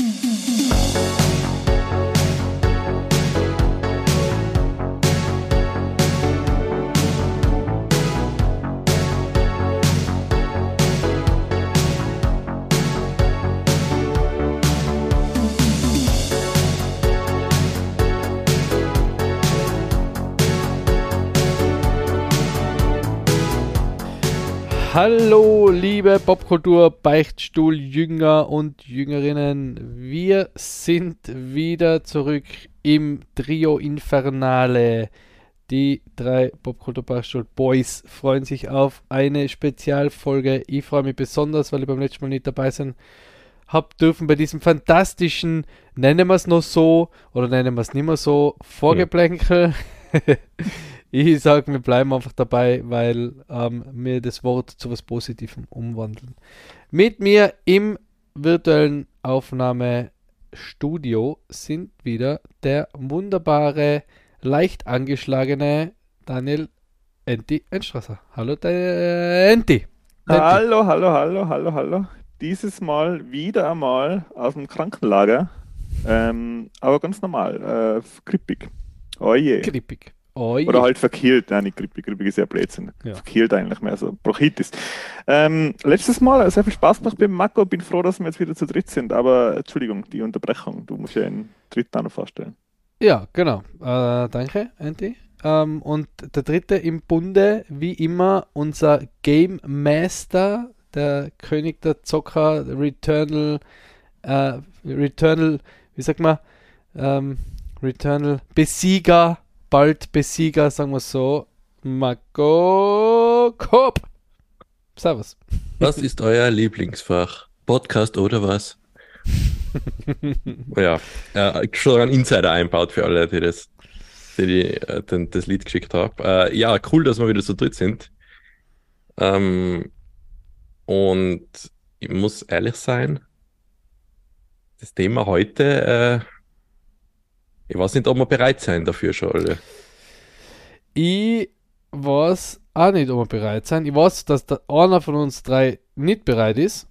Mm-hmm. Hallo, liebe Popkultur, Beichtstuhl, Jünger und Jüngerinnen. Wir sind wieder zurück im Trio Infernale. Die drei Popkultur Beichtstuhl Boys freuen sich auf eine Spezialfolge. Ich freue mich besonders, weil ich beim letzten Mal nicht dabei sein habe dürfen bei diesem fantastischen, nennen wir es noch so oder nennen wir es nicht mehr so, Vorgeplänkel. Ja. Ich sage, wir bleiben einfach dabei, weil ähm, wir das Wort zu was Positivem umwandeln. Mit mir im virtuellen Aufnahmestudio sind wieder der wunderbare, leicht angeschlagene Daniel Enti Enstrasser. Hallo, Enti. Hallo, hallo, hallo, hallo, hallo. Dieses Mal wieder einmal aus dem Krankenlager, ähm, aber ganz normal, äh, krippig. Oh je. Krippig. Oh, Oder halt verkehlt, nein, nicht Grippe, Grippe ist ja Blödsinn. Ja. Verkehlt eigentlich mehr, so Bronchitis. Ähm, letztes Mal sehr viel Spaß gemacht beim Mako, bin froh, dass wir jetzt wieder zu dritt sind, aber Entschuldigung, die Unterbrechung, du musst ja einen dritten auch noch vorstellen. Ja, genau. Äh, danke, Andy. Ähm, und der dritte im Bunde, wie immer, unser Game Master, der König der Zocker, Returnal, äh, Returnal, wie sagt man, ähm, Returnal Besieger bald Besieger, sagen wir so, Marco Kopp. Servus. Was ist euer Lieblingsfach? Podcast oder was? ja, äh, schon ein Insider einbaut für alle, die das, die, die äh, den, das Lied geschickt haben. Äh, ja, cool, dass wir wieder so dritt sind. Ähm, und ich muss ehrlich sein, das Thema heute äh, ich weiß nicht, ob wir bereit sein dafür schon alle. Ich weiß auch nicht, ob wir bereit sein. Ich weiß, dass der einer von uns drei nicht bereit ist.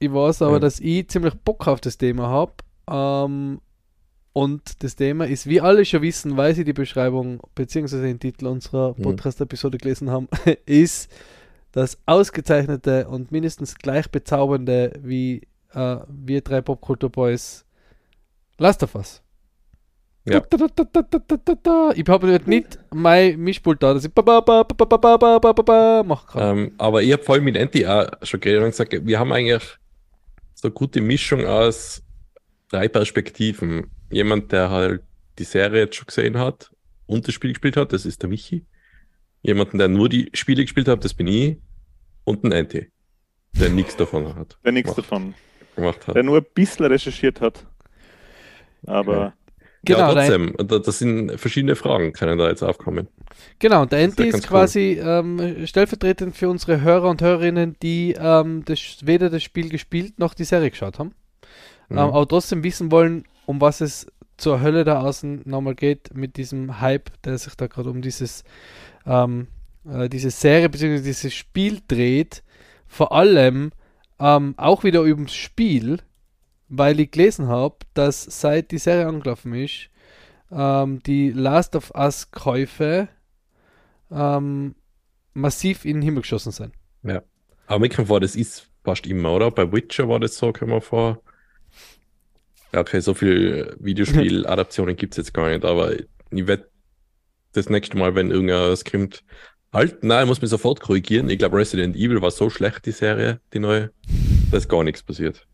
Ich weiß aber, ja. dass ich ziemlich Bock auf das Thema habe. Ähm, und das Thema ist, wie alle schon wissen, weil sie die Beschreibung bzw. den Titel unserer. Podcast-Episode gelesen haben, ist das ausgezeichnete und mindestens gleich bezaubernde wie äh, wir drei Popkultur Boys Last of Us. Ja. Ich habe nicht mein Mischpult da, dass ich machen kann. Ähm, aber ich habe voll mit Anti auch schon geredet und gesagt, wir haben eigentlich so eine gute Mischung aus drei Perspektiven. Jemand, der halt die Serie jetzt schon gesehen hat und das Spiel gespielt hat, das ist der Michi. Jemanden, der nur die Spiele gespielt hat, das bin ich. Und ein Anti, der nichts davon hat. Der nichts davon gemacht hat. Der nur ein bisschen recherchiert hat. Aber okay. Genau, ja, trotzdem, da, das sind verschiedene Fragen, können da jetzt aufkommen. Genau, und der Enti ist, ist quasi cool. ähm, stellvertretend für unsere Hörer und Hörerinnen, die ähm, das, weder das Spiel gespielt noch die Serie geschaut haben, mhm. ähm, aber trotzdem wissen wollen, um was es zur Hölle da außen nochmal geht mit diesem Hype, der sich da gerade um dieses ähm, äh, diese Serie bzw. dieses Spiel dreht. Vor allem ähm, auch wieder ums Spiel, weil ich gelesen habe, dass seit die Serie angelaufen ist, ähm, die Last of Us Käufe ähm, massiv in den Himmel geschossen sind. Ja. Aber mir kommt vor, das ist fast immer, oder? Bei Witcher war das so, können wir vor. Ja, okay, so viele Videospiel-Adaptionen gibt es jetzt gar nicht, aber ich werde das nächste Mal, wenn irgendwas kommt, halt, nein, ich muss mich sofort korrigieren. Ich glaube, Resident Evil war so schlecht, die Serie, die neue, da ist gar nichts passiert.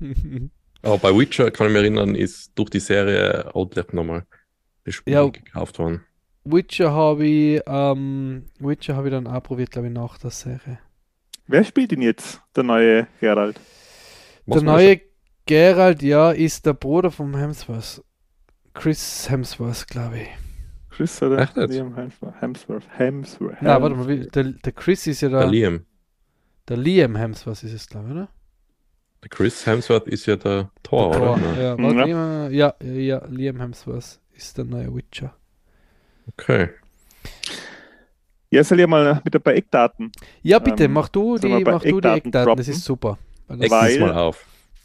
Aber bei Witcher, kann ich mich erinnern, ist durch die Serie Outlet nochmal das Spiel ja, gekauft worden. Witcher habe ich, ähm, Witcher habe ich dann auch probiert, glaube ich, nach der Serie. Wer spielt ihn jetzt, der neue Geralt? Was der neue Geralt, ja, ist der Bruder vom Hemsworth. Chris Hemsworth, glaube ich. Chris oder Echt Liam Hemsworth? Hemsworth. Hemsworth. Nein, warte mal, der, der Chris ist ja der. Der Liam. Der Liam Hemsworth ist es, glaube ich, oder? Chris Hemsworth ist ja der Thor, der Thor oder? Ja, mhm. ja. ja, ja, Liam Hemsworth ist der neue Witcher. Okay. Ja, soll ich mal mit ein paar Eckdaten. Ja, bitte, ähm, mach du die, mach du die Eckdaten, droppen? das ist super. Weil, mal auf.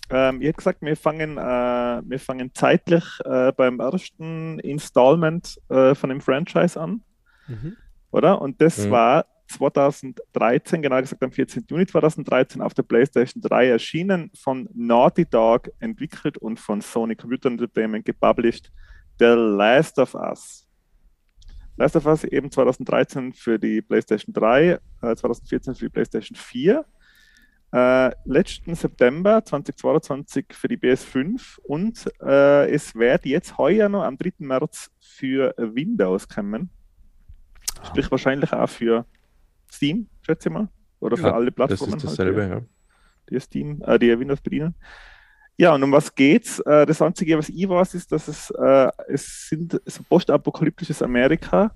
Ähm, ich hätte gesagt, wir fangen, äh, wir fangen zeitlich äh, beim ersten Installment äh, von dem Franchise an. Mhm. Oder? Und das mhm. war 2013, genau gesagt am 14. Juni 2013 auf der PlayStation 3 erschienen, von Naughty Dog entwickelt und von Sony Computer Entertainment gepublished, The Last of Us. Last of Us eben 2013 für die PlayStation 3, äh, 2014 für die PlayStation 4, äh, letzten September 2022 für die PS5 und äh, es wird jetzt heuer noch am 3. März für Windows kommen. Sprich wahrscheinlich auch für Steam, schätze ich mal. Oder für ja, alle Plattformen. Das ist dasselbe, halt, ja. Die Steam, äh, die Windows bedienen. Ja, und um was geht's? Äh, das Einzige, was ich weiß, ist, dass es, äh, es sind so postapokalyptisches Amerika,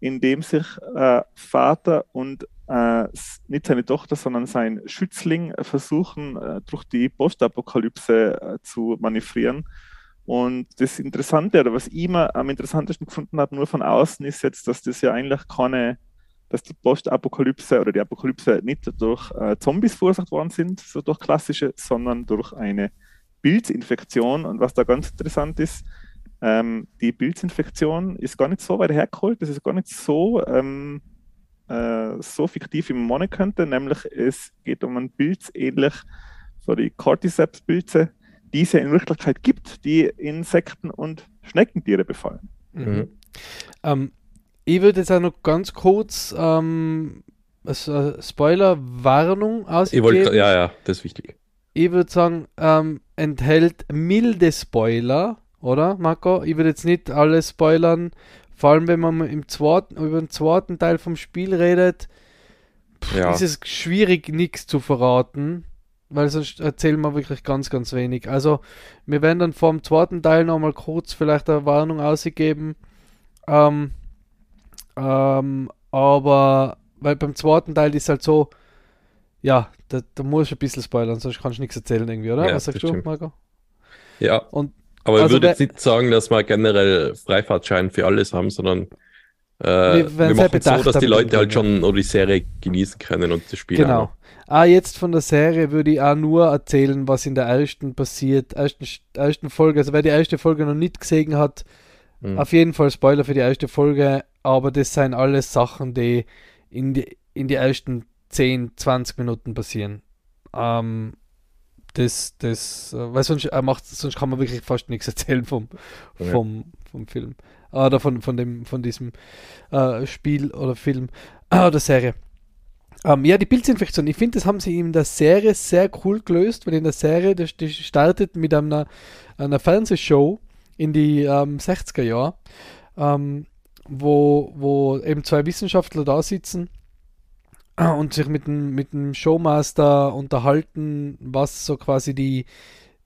in dem sich äh, Vater und äh, nicht seine Tochter, sondern sein Schützling versuchen, äh, durch die Postapokalypse äh, zu manövrieren. Und das Interessante, oder was ich immer am interessantesten gefunden habe, nur von außen, ist jetzt, dass das ja eigentlich keine dass die Postapokalypse oder die Apokalypse nicht durch äh, Zombies verursacht worden sind, so durch klassische, sondern durch eine Pilzinfektion. Und was da ganz interessant ist, ähm, die Pilzinfektion ist gar nicht so weit hergeholt, das ist gar nicht so, ähm, äh, so fiktiv, wie man meinen könnte, nämlich es geht um einen Pilz ähnlich so die Cordyceps-Pilze, die es ja in Wirklichkeit gibt, die Insekten und Schneckentiere befallen. Mhm. Ähm, ich würde jetzt auch noch ganz kurz ähm, also Spoiler-Warnung ausgeben. ja, ja, das ist wichtig. Ich würde sagen, ähm, enthält milde Spoiler, oder Marco? Ich würde jetzt nicht alles spoilern, vor allem wenn man im zweiten, über den zweiten Teil vom Spiel redet, pff, ja. ist es schwierig, nichts zu verraten, weil sonst erzählen wir wirklich ganz, ganz wenig. Also, wir werden dann vor dem zweiten Teil nochmal kurz vielleicht eine Warnung ausgeben. Ähm, ähm, aber, weil beim zweiten Teil ist halt so, ja, da, da muss ich ein bisschen spoilern, sonst kannst du nichts erzählen irgendwie, oder? Ja, Was sagst du, Marco? Ja. Und, aber also ich würde jetzt nicht sagen, dass wir generell Freifahrtschein für alles haben, sondern äh, wir, wir machen so, dass die Leute halt schon oder die Serie genießen können und das Spiel Genau. Auch. Ah, jetzt von der Serie würde ich auch nur erzählen, was in der ersten passiert, ersten, ersten Folge. Also wer die erste Folge noch nicht gesehen hat, mhm. auf jeden Fall Spoiler für die erste Folge aber das sind alles Sachen, die in die, in die ersten 10, 20 Minuten passieren. Ähm, das, das, äh, weil sonst, er macht, sonst kann man wirklich fast nichts erzählen vom, vom, vom Film. Oder von, von, dem, von diesem äh, Spiel oder Film äh, oder Serie. Ähm, ja, die Pilzinfektion, ich finde, das haben sie in der Serie sehr cool gelöst, weil in der Serie, das, das startet mit einer, einer Fernsehshow in die ähm, 60er Jahre. Ähm, wo, wo eben zwei Wissenschaftler da sitzen und sich mit dem, mit dem Showmaster unterhalten, was so quasi die,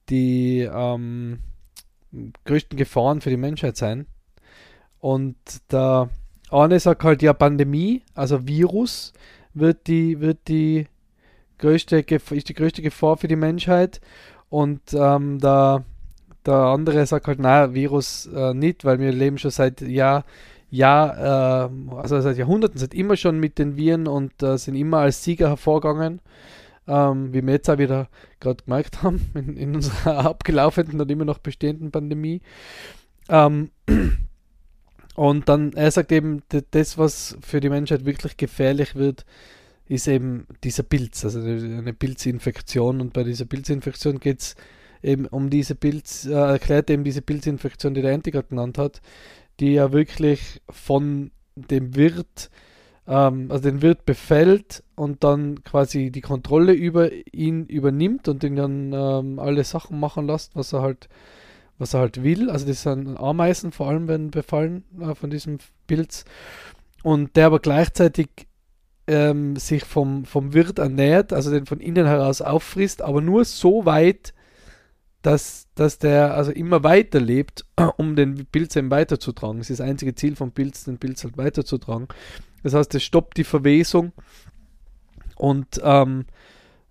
die ähm, größten Gefahren für die Menschheit sein. Und der eine sagt halt, ja, Pandemie, also Virus, wird die, wird die größte, ist die größte Gefahr für die Menschheit. Und ähm, der, der andere sagt halt, naja, Virus äh, nicht, weil wir leben schon seit Jahr, ja, äh, also seit Jahrhunderten, seit immer schon mit den Viren und äh, sind immer als Sieger hervorgegangen. Ähm, wie wir jetzt auch wieder gerade gemerkt haben, in, in, unserer abgelaufenen und immer noch bestehenden Pandemie. Ähm, und dann, er sagt eben, das, was für die Menschheit wirklich gefährlich wird, ist eben dieser Pilz, also eine Pilzinfektion. Und bei dieser Pilzinfektion geht es eben um diese Pilz, äh, erklärt eben diese Pilzinfektion, die der Anti genannt hat, die ja wirklich von dem Wirt, ähm, also den Wirt befällt und dann quasi die Kontrolle über ihn übernimmt und ihn dann ähm, alle Sachen machen lässt, was er halt, was er halt will. Also das sind Ameisen vor allem werden befallen äh, von diesem Pilz. Und der aber gleichzeitig ähm, sich vom, vom Wirt ernährt, also den von innen heraus auffrisst, aber nur so weit, dass, dass der also immer weiter lebt, um den Pilz eben weiterzutragen. Das ist das einzige Ziel vom Pilz, den Pilz halt weiterzutragen. Das heißt, es stoppt die Verwesung und ähm,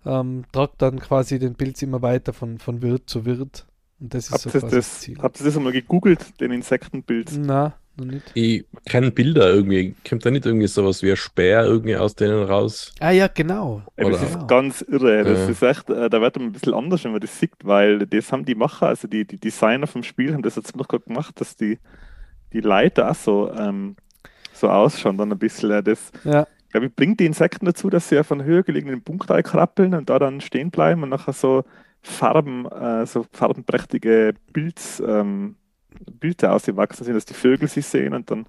ähm, tragt dann quasi den Pilz immer weiter von, von Wirt zu Wirt. Und das ist habt so das, das Ziel. Habt ihr das einmal gegoogelt, den Insektenpilz? Na, noch nicht. Ich kenne Bilder irgendwie. Kommt da nicht irgendwie sowas wie ein Speer irgendwie aus denen raus? Ah ja, genau. Ja, das Oder- ist Genau. ganz irre. Das Ja. ist echt, äh, da wird man ein bisschen anders, wenn man das sieht, weil das haben die Macher, also die, die Designer vom Spiel, haben das jetzt noch gut gemacht, dass die, die Leiter auch so, ähm, so ausschauen. Dann ein bisschen äh, das, Ja, glaube ich, bringt die Insekten dazu, dass sie auf einen höher gelegenen Punkt krabbeln und da dann stehen bleiben und nachher so Farben, äh, so farbenprächtige Bilds, ähm, Bilder ausgewachsen sind, dass die Vögel sie sehen und dann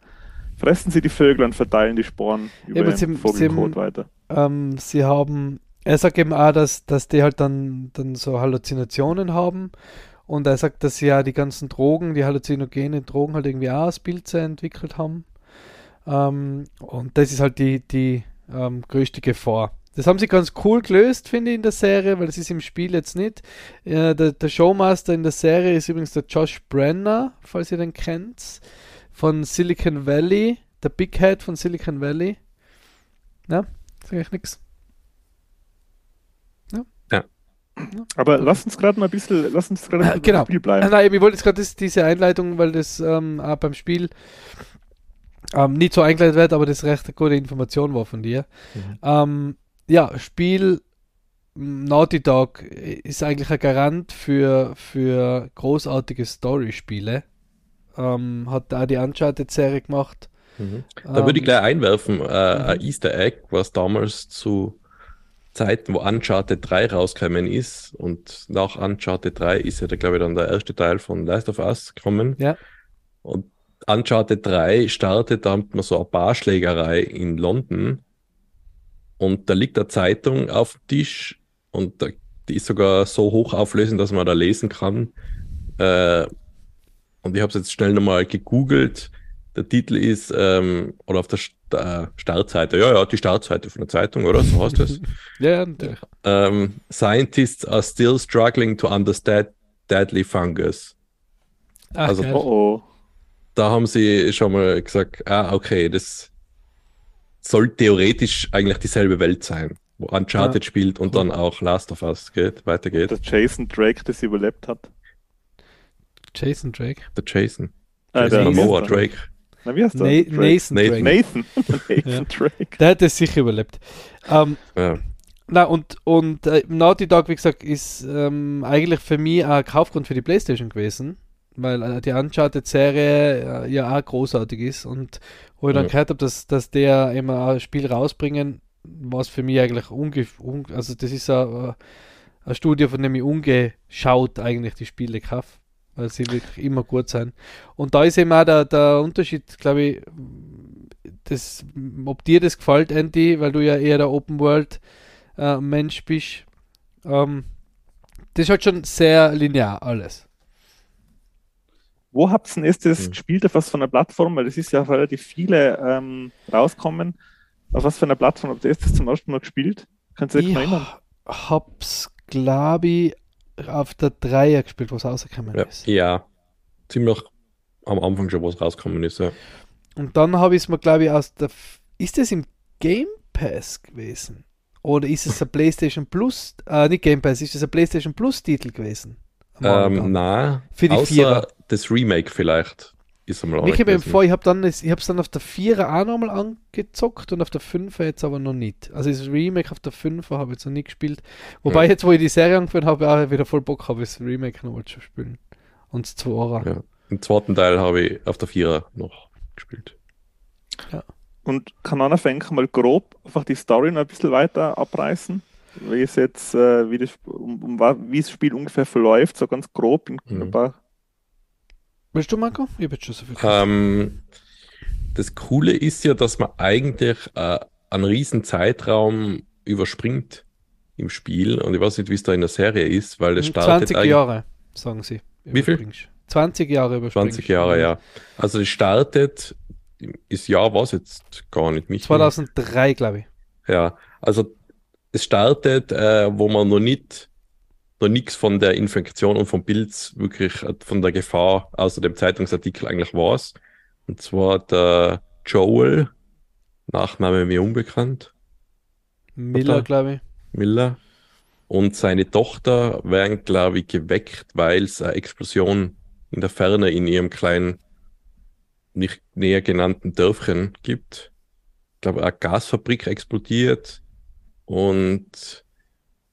fressen sie die Vögel und verteilen die Sporen über aber den Vogelkot sie- weiter. ähm, sie haben, er sagt eben auch, dass, dass die halt dann, dann so Halluzinationen haben. Und er sagt, dass sie ja die ganzen Drogen, die halluzinogene Drogen halt irgendwie auch aus Pilze entwickelt haben. Ähm, und das ist halt die, die ähm, größte Gefahr. Das haben sie ganz cool gelöst, finde ich, in der Serie, weil das ist im Spiel jetzt nicht. Äh, der, der Showmaster in der Serie ist übrigens der Josh Brenner, falls ihr den kennt, von Silicon Valley, der Big Head von Silicon Valley. Ja, sag ich nichts. Aber lass uns gerade mal ein bisschen, lass uns gerade ein Äh, bisschen genau. beim Spiel bleiben. nein, ich wollte jetzt gerade diese Einleitung, weil das ähm, auch beim Spiel ähm, nicht so eingeleitet wird, aber das recht eine gute Information war von dir. Mhm. Ähm, ja, Spiel m, Naughty Dog ist eigentlich ein Garant für, für großartige Story-Spiele. Ähm, hat da die Uncharted-Serie gemacht. Mhm. Da würde ich Ähm, gleich einwerfen, äh, ein mhm. Easter Egg, was damals zu Zeiten, wo Uncharted 3 rausgekommen ist und nach Uncharted 3 ist ja, glaube ich, dann der erste Teil von Last of Us gekommen. Ja. Und Uncharted 3 startet dann so eine Barschlägerei in London und da liegt eine Zeitung auf dem Tisch und da, die ist sogar so hochauflösend, dass man da lesen kann. Äh, und ich habe es jetzt schnell nochmal gegoogelt. Der Titel ist, ähm, oder auf der St äh, Startseite, ja, ja, die Startseite von der Zeitung, oder? So heißt es. Ja, ja, natürlich. ähm, Scientists are still struggling to understand deadly fungus. Ach, Also- geil. Oh oh. Da haben sie schon mal gesagt, ah, okay, das soll theoretisch eigentlich dieselbe Welt sein, wo Uncharted Ja, spielt und cool. dann auch Last of Us geht, weitergeht. Dass Jason Drake das überlebt hat. Jason Drake. Der Jason. Äh, Jason der- Momoa der? Drake. Na, wie heißt der? Na Drake? Nathan Nathan. Drake. Nathan. Nathan Ja. Drake. Der hat es sicher überlebt. Ähm, Ja. Na, und, und äh, Naughty Dog, wie gesagt, ist ähm, eigentlich für mich ein Kaufgrund für die Playstation gewesen, weil äh, die Uncharted-Serie äh, ja auch großartig ist und wo ich dann Ja. gehört habe, dass, dass der immer ein Spiel rausbringen, war es für mich eigentlich unge... Un also das ist ein, äh, ein Studio, von dem ich ungeschaut eigentlich die Spiele kaufe, weil sie wirklich immer gut sind. Und da ist eben auch der, der Unterschied, glaube ich, das, ob dir das gefällt, Andy, weil du ja eher der Open World äh, Mensch bist. Ähm, das ist halt schon sehr linear alles. Wo habt ihr denn erst das Hm. gespielt? Auf was von einer Plattform? Weil es ist ja auf relativ viele ähm, rauskommen. Auf was für einer Plattform habt ihr das zum ersten Mal gespielt? Kannst du dich Ich erinnern? hab's, glaube ich, auf der Dreier gespielt, was rausgekommen Ja. ist. ja, ziemlich am Anfang schon, was rausgekommen ist. Ja. Und dann habe ich es mir, glaube ich, aus der. F- Ist das im Game Pass gewesen? Oder ist es ein PlayStation Plus? Äh, nicht Game Pass, ist es ein PlayStation Plus Titel gewesen? Ähm, na, Für die außer Vierer. das Remake vielleicht ist einmal Ich habe ich habe dann, das- ich habe es dann auf der 4er auch nochmal angezockt und auf der 5er jetzt aber noch nicht. Also das Remake auf der 5er habe ich jetzt noch nicht gespielt. Wobei Ja. jetzt, wo ich die Serie angefangen habe, auch wieder voll Bock habe, das Remake nochmal zu spielen. Und das 2er. Ja. Den zweiten Teil habe ich auf der Vierer noch gespielt. Und kann einer fängt mal grob einfach die Story noch ein bisschen weiter abreißen? Wie es jetzt, äh, wie, das, um, um, wie das Spiel ungefähr verläuft, so ganz grob in Mhm. ein paar. Willst du, Marco? Ich habe jetzt schon so viel. Ähm, das Coole ist ja, dass man eigentlich äh, einen riesen Zeitraum überspringt im Spiel. Und ich weiß nicht, wie es da in der Serie ist, weil das startet 20 eigentlich- Jahre, sagen sie. Wie viel? Überspringst. 20 Jahre überspringst. 20 Jahre, ja. Also das startet, ist Jahr was jetzt gar nicht mich. 2003, glaube ich. Ja, also es startet, äh, wo man noch nicht, noch nichts von der Infektion und vom Pilz wirklich äh, von der Gefahr außer dem Zeitungsartikel eigentlich weiß. Und zwar der Joel, Nachname mir unbekannt, Miller, glaube ich. Miller, und seine Tochter werden, glaube ich, geweckt, weil es eine Explosion in der Ferne in ihrem kleinen nicht näher genannten Dörfchen gibt. Ich glaube, eine Gasfabrik explodiert und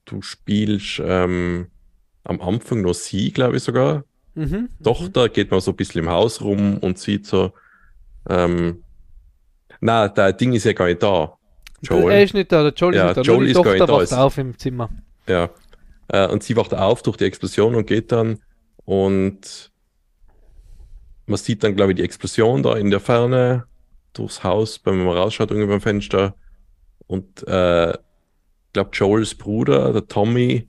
du spielst ähm, am Anfang nur sie, glaube ich sogar. Mhm, Tochter geht mal so ein bisschen im Haus rum und sieht so, ähm, na, der Ding ist ja gar nicht da. Joel. Er ist nicht da, der Joel ja, ist nicht da. Joel ist Tochter gar nicht da. auf im Zimmer. Ja. Äh, und sie wacht auf durch die Explosion und geht dann und man sieht dann, glaube ich, die Explosion da in der Ferne durchs Haus, wenn man rausschaut, irgendwie beim Fenster. Und äh, glaube, Joels Bruder, der Tommy,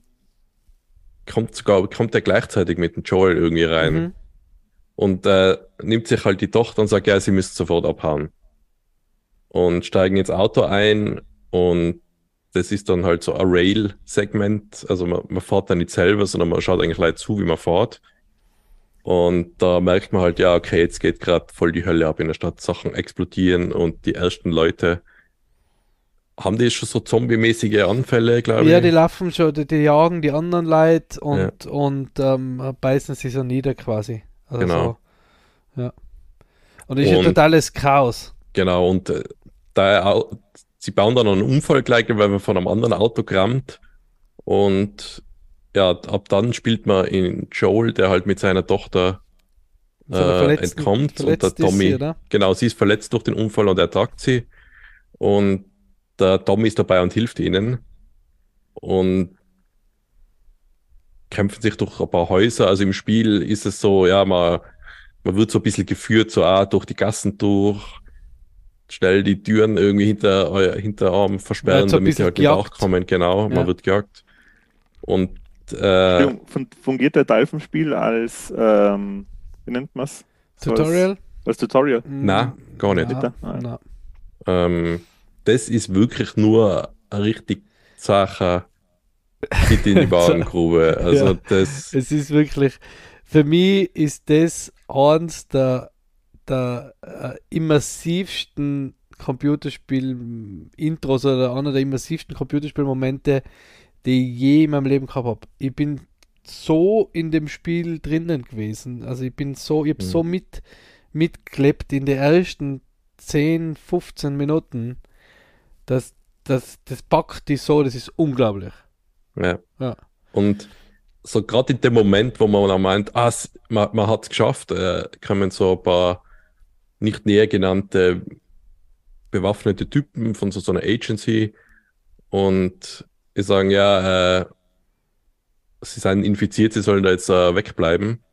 kommt sogar, kommt er gleichzeitig mit dem Joel irgendwie rein. Mhm. Und äh, nimmt sich halt die Tochter und sagt, ja, sie müssen sofort abhauen. Und steigen ins Auto ein und das ist dann halt so ein Rail-Segment. Also man, man fährt dann nicht selber, sondern man schaut eigentlich Leute zu, wie man fährt. Und da merkt man halt, ja, okay, jetzt geht gerade voll die Hölle ab in der Stadt, Sachen explodieren und die ersten Leute haben die schon so zombie-mäßige Anfälle, glaube ich. Ja, die laufen schon, die, die, jagen die anderen Leute und, ja. und ähm, beißen sie so nieder quasi. Also genau. So, ja. Und ist ja totales Chaos. Genau, und äh, da, sie bauen dann einen Unfall gleich, weil man von einem anderen Auto krammt. Und ja, ab dann spielt man in Joel, der halt mit seiner Tochter äh, entkommt. Und der Tommy, sie, genau, sie ist verletzt durch den Unfall und er tragt sie. Und der Tommy ist dabei und hilft ihnen. Und kämpfen sich durch ein paar Häuser. Also im Spiel ist es so, ja, man, man wird so ein bisschen geführt, so ah, durch die Gassen durch, schnell die Türen irgendwie hinter euer Hinterarm versperren, ja, damit sie halt nicht kommen. Genau, ja. man wird gejagt. Und äh, fungiert der Teil vom Spiel als, ähm, wie nennt man es? Tutorial? Als, als Tutorial? Na, gar nicht. Na, na. Ähm, das ist wirklich nur eine richtig Sache mit in die Warengrube. Also ja, das. Es ist wirklich, für mich ist das eins der, der äh, immersivsten Computerspiel-Intros oder einer der immersivsten Computerspielmomente, die ich je in meinem Leben gehabt habe. Ich bin so in dem Spiel drinnen gewesen. Also ich bin so, ich habe mhm. so mit mitgeklebt in den ersten 10, 15 Minuten. Das, das, das packt dich so, das ist unglaublich. Ja. ja. Und so gerade in dem Moment, wo man auch meint, ah, man, man hat es geschafft, äh, kommen so ein paar nicht näher genannte bewaffnete Typen von so, so einer Agency und die sagen, ja, äh, sie seien infiziert, sie sollen da jetzt äh, wegbleiben.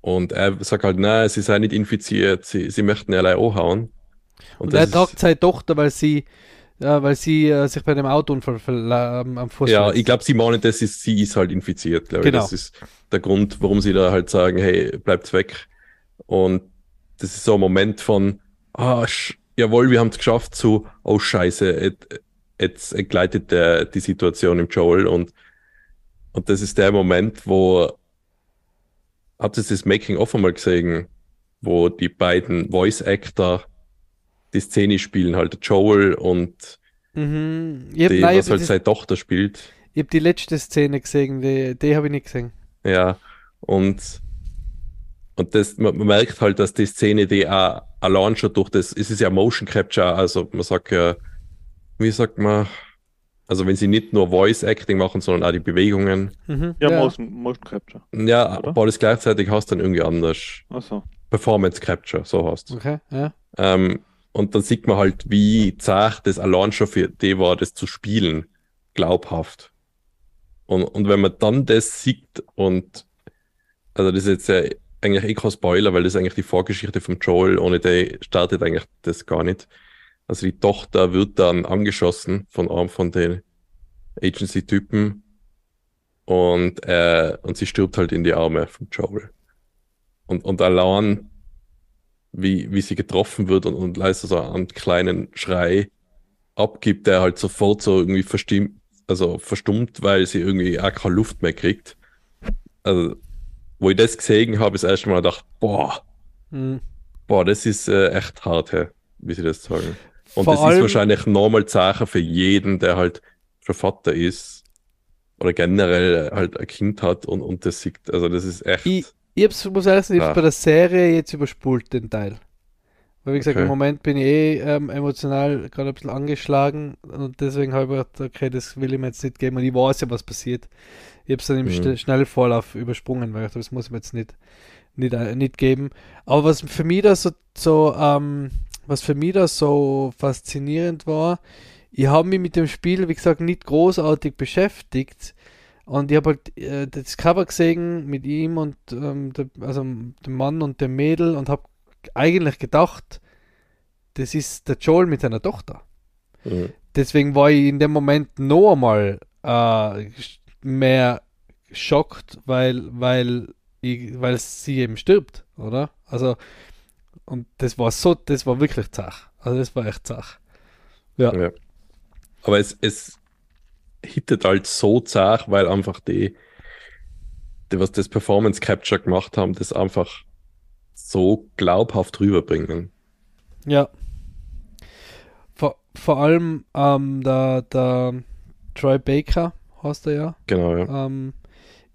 Und er sagt halt, nein, sie seien nicht infiziert, sie, sie möchten allein hauen. Und, und er tragt seine Tochter, weil sie, äh, weil sie äh, sich bei dem Autounfall ähm, am Fuß Ja, ich glaube, sie meinen, das ist, sie ist halt infiziert, glaube genau. ich. Das ist der Grund, warum sie da halt sagen, hey, bleibt weg. Und das ist so ein Moment von, ah, jawohl, wir haben es geschafft, zu, oh scheiße, jetzt entgleitet der, die Situation im Joel und, und das ist der Moment, wo, habt ihr das Making-of einmal gesehen, wo die beiden Voice-Actor die Szene spielen, halt Joel und mhm. hab, die, nein, was halt seine Tochter spielt. Ich habe die letzte Szene gesehen, die, die habe ich nicht gesehen. Ja, und, und das, man, man merkt halt, dass die Szene, die auch allein schon durch das, es ist ja Motion Capture, also man sagt ja, wie sagt man, also wenn sie nicht nur Voice Acting machen, sondern auch die Bewegungen. Mhm, ja, ja, Motion, Motion Capture. Ja, aber das gleichzeitig hast du dann irgendwie anders. Ach so. Performance Capture, so hast du. Okay, ja. Ähm, und dann sieht man halt, wie zart das allein schon für die war, das zu spielen, glaubhaft. Und, und wenn man dann das sieht und, also das ist jetzt ja eigentlich eh kein Spoiler, weil das ist eigentlich die Vorgeschichte von Joel, ohne die startet eigentlich das gar nicht. Also die Tochter wird dann angeschossen von einem von den Agency-Typen und, äh, und sie stirbt halt in die Arme von Joel. Und, und allein wie, wie sie getroffen wird und, und leistet so einen kleinen Schrei abgibt, der halt sofort so irgendwie verstimmt, also verstummt, weil sie irgendwie auch keine Luft mehr kriegt. Also, wo ich das gesehen habe, ist erst Mal gedacht, boah, mhm. boah, das ist äh, echt hart, hey, wie sie das sagen. Und Vor das ist wahrscheinlich normal Sache für jeden, der halt schon Vater ist oder generell halt ein Kind hat und, und das sieht, also das ist echt. Ich, Ich hab's, muss ehrlich sagen, ich bei der Serie jetzt überspult, den Teil. Weil wie gesagt, okay. im Moment bin ich eh ähm, emotional gerade ein bisschen angeschlagen und deswegen habe ich gedacht, okay, das will ich mir jetzt nicht geben und ich weiß ja, was passiert. Ich habe es dann im mhm. Schnellvorlauf übersprungen, weil ich dachte, das muss ich mir jetzt nicht, nicht, äh, nicht geben. Aber was für mich da so, so ähm, was für mich da so faszinierend war, ich habe mich mit dem Spiel, wie gesagt, nicht großartig beschäftigt. Und ich habe halt äh, das Cover gesehen mit ihm und ähm, der, also dem Mann und dem Mädel und habe eigentlich gedacht, das ist der Joel mit seiner Tochter. Mhm. Deswegen war ich in dem Moment noch einmal äh, mehr schockt, weil, weil, ich, weil sie eben stirbt, oder? Also, und das war so, das war wirklich zach. Also, das war echt zach. Ja. ja. Aber es, es hittet halt so zach, weil einfach die, die, was das Performance Capture gemacht haben, das einfach so glaubhaft rüberbringen. Ja. Vor, vor allem ähm, der, der Troy Baker, heißt er ja. Genau, ja. Ähm,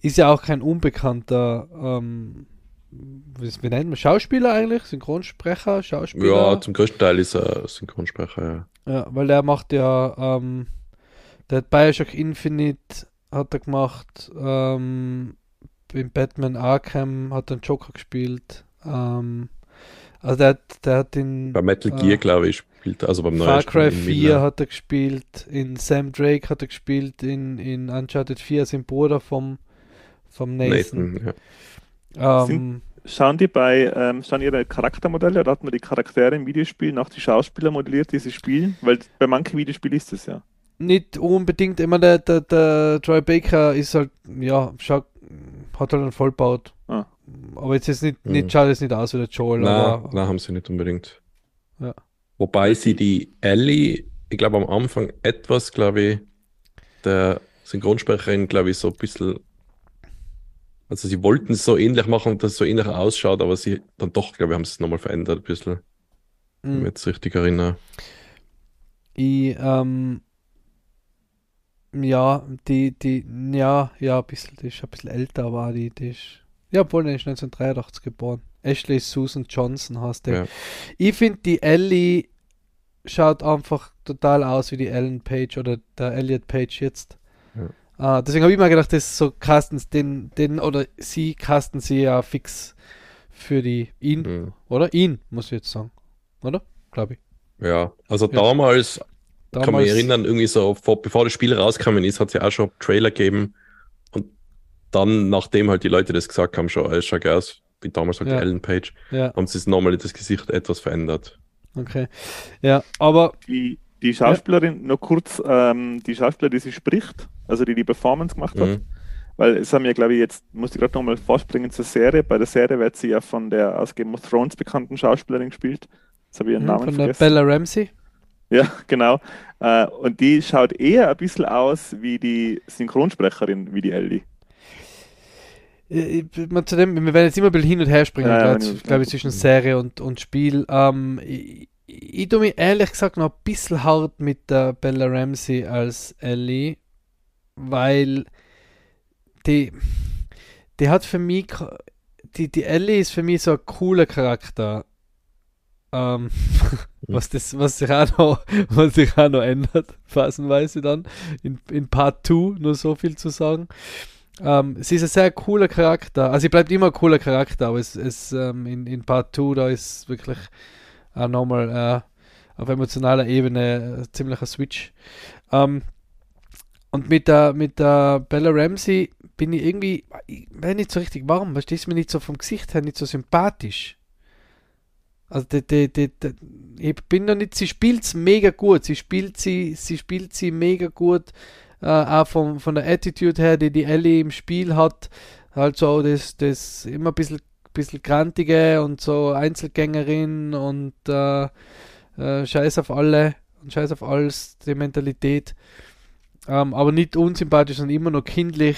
ist ja auch kein unbekannter, ähm, wie, wie nennt man, Schauspieler eigentlich? Synchronsprecher, Schauspieler? Ja, zum größten Teil ist er Synchronsprecher, ja. Ja, weil der macht ja, ähm, der hat Bioshock Infinite hat er gemacht, ähm, in Batman Arkham hat er einen Joker gespielt, ähm, also der, der hat in bei Metal Gear, äh, glaube ich, gespielt, also beim Far Cry 4 hat er gespielt, in Sam Drake hat er gespielt, in, in Uncharted 4 ist ein Bruder vom, vom Nathan. Nathan ja. ähm, schauen die bei, ähm, schauen ihre Charaktermodelle oder hat man die Charaktere im Videospiel nach die Schauspieler modelliert, die sie spielen? Weil bei manchen Videospielen ist das ja. Nicht unbedingt, immer der, der, der Troy Baker ist halt, ja, schau, hat halt einen Vollbaut. Ah. Aber jetzt ist nicht, nicht, hm. schaut jetzt nicht aus wie der Joel. Nein, aber, nein haben sie nicht unbedingt. Ja. Wobei sie die Ellie, ich glaube am Anfang etwas, glaube ich, der Synchronsprecherin, glaube ich, so ein bisschen. Also sie wollten es so ähnlich machen, dass es so ähnlich ausschaut, aber sie dann doch, glaube ich, haben sie es nochmal verändert ein bisschen. Mhm. Wenn ich jetzt richtig erinnere. Ich, ähm, ja, die, die, ja, ja, ein bisschen, die ist ein bisschen älter, aber die, die ist ja, obwohl, er ist 1983 geboren. Ashley Susan Johnson heißt der. Ja. Ich finde, die Ellie schaut einfach total aus wie die Ellen Page oder der Elliot Page jetzt. Ja. Uh, deswegen habe ich mir gedacht, das ist so casten den, den oder sie casten sie ja fix für die ihn, mhm. oder? Ihn, muss ich jetzt sagen. Oder? Glaube ich. Ja, also ja. damals, damals, kann man mich erinnern, irgendwie so, vor, bevor das Spiel rausgekommen ist, hat es ja auch schon Trailer gegeben dann, nachdem halt die Leute das gesagt haben, schon, es schaut aus wie damals halt ja. die Ellen Page, ja. haben sie nochmal das Gesicht etwas verändert. Okay. Ja, aber. Die, die Schauspielerin, ja. noch kurz, ähm, die Schauspielerin, die sie spricht, also die die Performance gemacht hat, mhm. weil es haben ja, glaube ich, jetzt, muss ich gerade nochmal vorspringen zur Serie. Bei der Serie wird sie ja von der aus Game of Thrones bekannten Schauspielerin gespielt. Jetzt habe ich ihren mhm, Namen von vergessen. der Bella Ramsey. Ja, genau. Äh, und die schaut eher ein bisschen aus wie die Synchronsprecherin, wie die Ellie. Äh, zu dem, wir werden jetzt immer ein bisschen hin und her springen, ja, glaube ja, glaub ich, zwischen Serie und, und Spiel. Ähm, ich, ich tue mich ehrlich gesagt noch ein bisschen hart mit der Bella Ramsey als Ellie, weil die, die hat für mich, die, die Ellie ist für mich so ein cooler Charakter. Ähm, was, das, was, sich auch noch, was sich auch noch ändert, phasenweise dann, in, in Part 2 nur so viel zu sagen. Ähm, sie ist ein sehr cooler Charakter. Also sie bleibt immer ein cooler Charakter, aber es ist ähm, in, in Part 2, da ist wirklich auch nochmal äh, auf emotionaler Ebene ein ziemlicher Switch. Ähm, und mit der, mit der Bella Ramsey bin ich irgendwie, ich weiß nicht so richtig warum, verstehst du mir nicht so vom Gesicht her nicht so sympathisch. Also die, die, die, ich bin noch nicht, sie spielt es mega gut, sie spielt sie, sie spielt sie mega gut äh, auch vom, von der Attitude her, die die Ellie im Spiel hat, halt so das, das immer ein bisschen, bisschen grantige und so Einzelgängerin und äh, äh, Scheiß auf alle und Scheiß auf alles, die Mentalität. Ähm, aber nicht unsympathisch, sondern immer noch kindlich,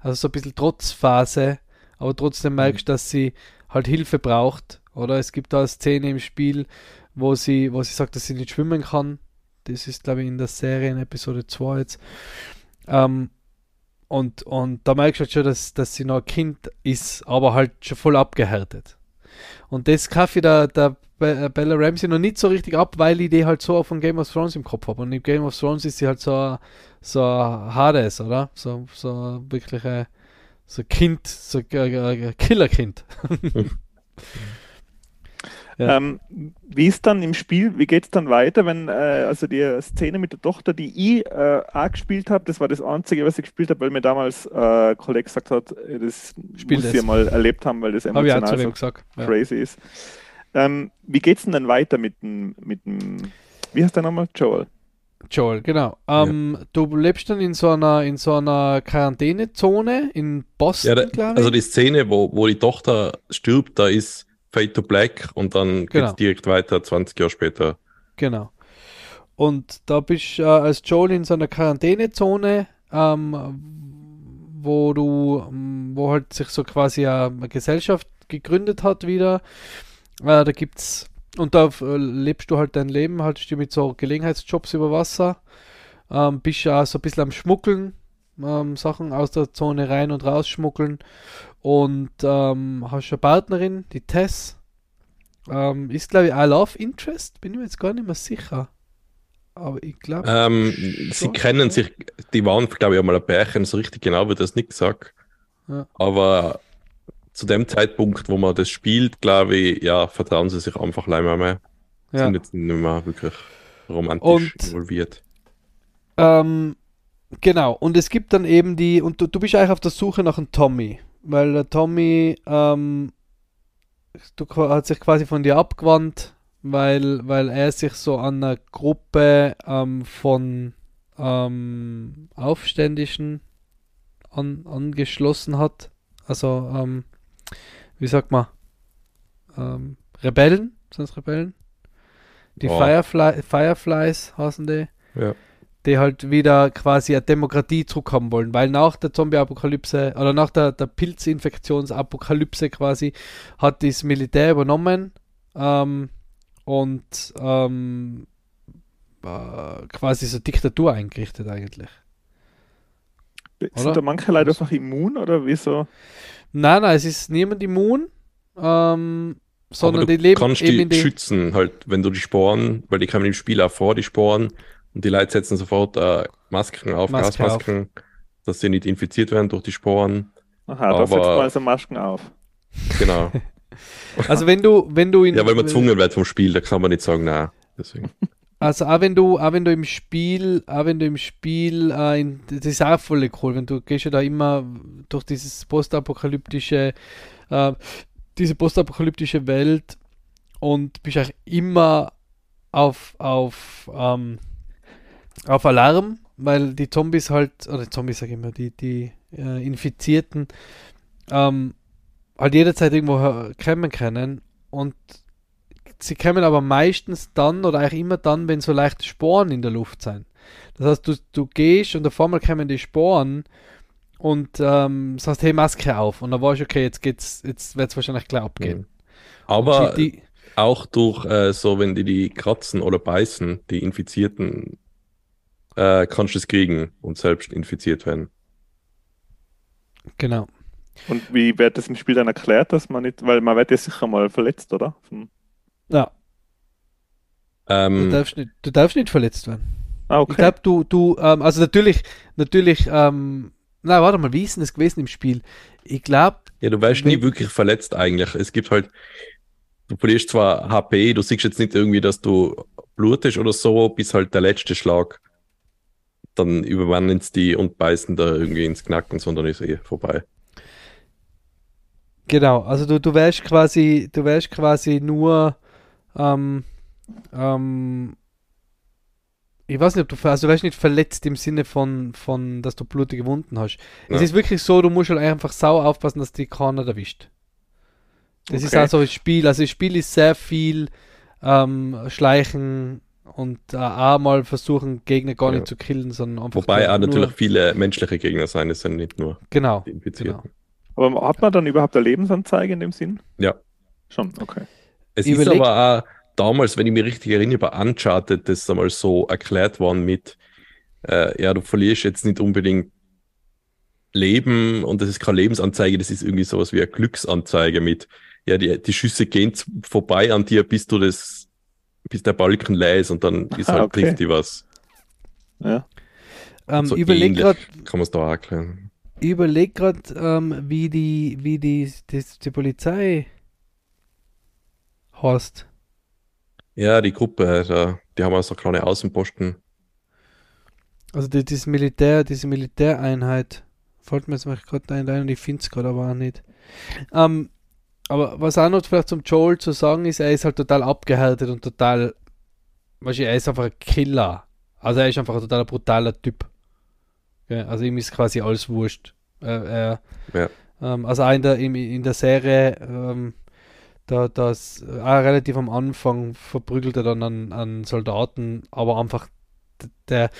also so ein bisschen Trotzphase, aber trotzdem merkst du, dass sie halt Hilfe braucht. Oder es gibt da eine Szene im Spiel, wo sie, wo sie sagt, dass sie nicht schwimmen kann das ist, glaube ich, in der Serie in Episode 2 jetzt. Ähm, und, und da merkst du halt schon, dass, dass sie noch ein Kind ist, aber halt schon voll abgehärtet. Und das kaufe ich der, der Bella Ramsey noch nicht so richtig ab, weil ich die halt so von Game of Thrones im Kopf habe. Und in Game of Thrones ist sie halt so, so Hades, oder? So, so wirklich ein so Kind, so ein Killerkind. Ja. Ähm, wie ist dann im Spiel, wie geht es dann weiter, wenn, äh, also die Szene mit der Tochter, die ich äh, auch gespielt habe, das war das Einzige, was ich gespielt habe, weil mir damals äh, ein Kollege gesagt hat, äh, das Spiel muss das. ich mal erlebt haben, weil das emotional so gesagt. crazy ja. ist. Ähm, wie geht es denn dann weiter mit dem, mit dem, wie heißt der nochmal? Joel. Joel, genau. Ähm, ja. Du lebst dann in so einer, in so einer Quarantänezone in Boston, ja, da, Also die Szene, wo, wo die Tochter stirbt, da ist Fade to Black und dann genau. geht es direkt weiter, 20 Jahre später. Genau. Und da bist du äh, als Joel in so einer Quarantänezone, ähm, wo du, ähm, wo halt sich so quasi eine Gesellschaft gegründet hat wieder. Äh, da gibt's und da äh, lebst du halt dein Leben, haltest du mit so Gelegenheitsjobs über Wasser, ähm, bist ja so ein bisschen am Schmuggeln, ähm, Sachen aus der Zone rein und raus schmuggeln und ähm, hast eine Partnerin, die Tess. Ähm, ist, glaube ich, I Love Interest. Bin ich mir jetzt gar nicht mehr sicher. Aber ich glaube. Ähm, sie kennen sich, die waren, glaube ich, einmal ein Pärchen, so richtig genau wird das nicht gesagt. Ja. Aber zu dem Zeitpunkt, wo man das spielt, glaube ich, ja, vertrauen sie sich einfach leider mehr. Ja. Sind jetzt nicht mehr wirklich romantisch und, involviert. Ähm, genau, und es gibt dann eben die, und du, du bist eigentlich auf der Suche nach einem Tommy weil der Tommy ähm, du, hat sich quasi von dir abgewandt, weil, weil er sich so an einer Gruppe ähm, von ähm, Aufständischen an, angeschlossen hat. Also, ähm, wie sagt man? Ähm, Rebellen? Sind es Rebellen? Die oh. Firefly, Fireflies heißen die. Ja die halt wieder quasi eine Demokratie zurückhaben wollen, weil nach der Zombie-Apokalypse oder nach der, der Pilzinfektionsapokalypse quasi hat das Militär übernommen ähm, und ähm, äh, quasi so Diktatur eingerichtet eigentlich. Sind oder? da manche Leute einfach immun oder wieso? Nein, nein, es ist niemand immun, ähm, sondern die leben kannst eben die schützen, halt, wenn du die Sporen, weil die kommen im Spiel auch vor, die Sporen, und die Leute setzen sofort äh, Masken auf, Maske Gasmasken, auf. dass sie nicht infiziert werden durch die Sporen. Aha, da setzt man also Masken auf. Genau. also wenn du, wenn du in. Ja, weil man gezwungen wird vom Spiel, da kann man nicht sagen, nein. Deswegen. Also auch wenn du, auch wenn du im Spiel, auch wenn du im Spiel, äh, in, das ist auch voll cool, wenn du gehst ja da immer durch dieses postapokalyptische, äh, diese postapokalyptische Welt und bist auch immer auf, auf ähm, auf Alarm, weil die Zombies halt, oder Zombies sage ich immer, die, die äh, Infizierten ähm, halt jederzeit irgendwo kommen können und sie kommen aber meistens dann oder eigentlich immer dann, wenn so leichte Sporen in der Luft sind. Das heißt, du, du gehst und auf einmal kommen die Sporen und ähm, sagst, hey, Maske auf. Und dann weißt du, okay, jetzt geht's, jetzt wird es wahrscheinlich gleich abgehen. Mhm. Aber die, auch durch äh, so, wenn die die kratzen oder beißen, die Infizierten, äh, kannst du es kriegen und selbst infiziert werden. Genau. Und wie wird das im Spiel dann erklärt, dass man nicht, weil man wird ja sicher mal verletzt, oder? Von... Ja. Ähm, du, darfst nicht, du darfst nicht verletzt werden. Ah, okay. Ich glaube, du, du, ähm, also natürlich, natürlich, ähm, na, warte mal, wie ist denn das gewesen im Spiel? Ich glaube. Ja, du weißt nie wirklich verletzt eigentlich. Es gibt halt, du verlierst zwar HP, du siehst jetzt nicht irgendwie, dass du blutest oder so, bis halt der letzte Schlag dann überwandern es die und beißen da irgendwie ins Knacken, sondern ist eh vorbei. Genau, also du, du wärst quasi, du wärst quasi nur ähm, ähm, ich weiß nicht, ob du, also du wärst nicht verletzt im Sinne von, von dass du blutige Wunden hast. Ja. Es ist wirklich so, du musst halt einfach sau aufpassen, dass die keiner erwischt. Das okay. ist also ein Spiel, also das Spiel ist sehr viel ähm, Schleichen, und äh, auch mal versuchen, Gegner gar ja. nicht zu killen, sondern einfach. Wobei auch natürlich viele menschliche Gegner sein, es sind nicht nur genau, die Infizierten. Genau. Aber hat man dann überhaupt eine Lebensanzeige in dem Sinn? Ja. Schon, okay. Es ist aber auch damals, wenn ich mich richtig erinnere, bei Uncharted, das einmal so erklärt worden mit, äh, ja, du verlierst jetzt nicht unbedingt Leben und das ist keine Lebensanzeige, das ist irgendwie sowas wie eine Glücksanzeige mit, ja, die, die Schüsse gehen vorbei an dir, bis du das, bis der Balken leer ist und dann ist halt okay. richtig was. Ja. Ähm, so überleg grad, kann man es da auch erklären. Ich überleg gerade, ähm, wie die, wie die, die, die Polizei heißt. Ja, die Gruppe, die haben auch so kleine Außenposten. Also die, dieses Militär, diese Militäreinheit. Fällt mir jetzt mal gerade ein, und ich finde es gerade aber auch nicht. Ähm, aber was auch noch vielleicht zum Joel zu sagen ist, er ist halt total abgehärtet und total, weißt du, er ist einfach ein Killer. Also er ist einfach ein total brutaler Typ. Ja, also ihm ist quasi alles wurscht. Äh, ja. ähm, also auch in der, in, in der Serie, ähm, da das auch relativ am Anfang verprügelt er dann an, an Soldaten, aber einfach der,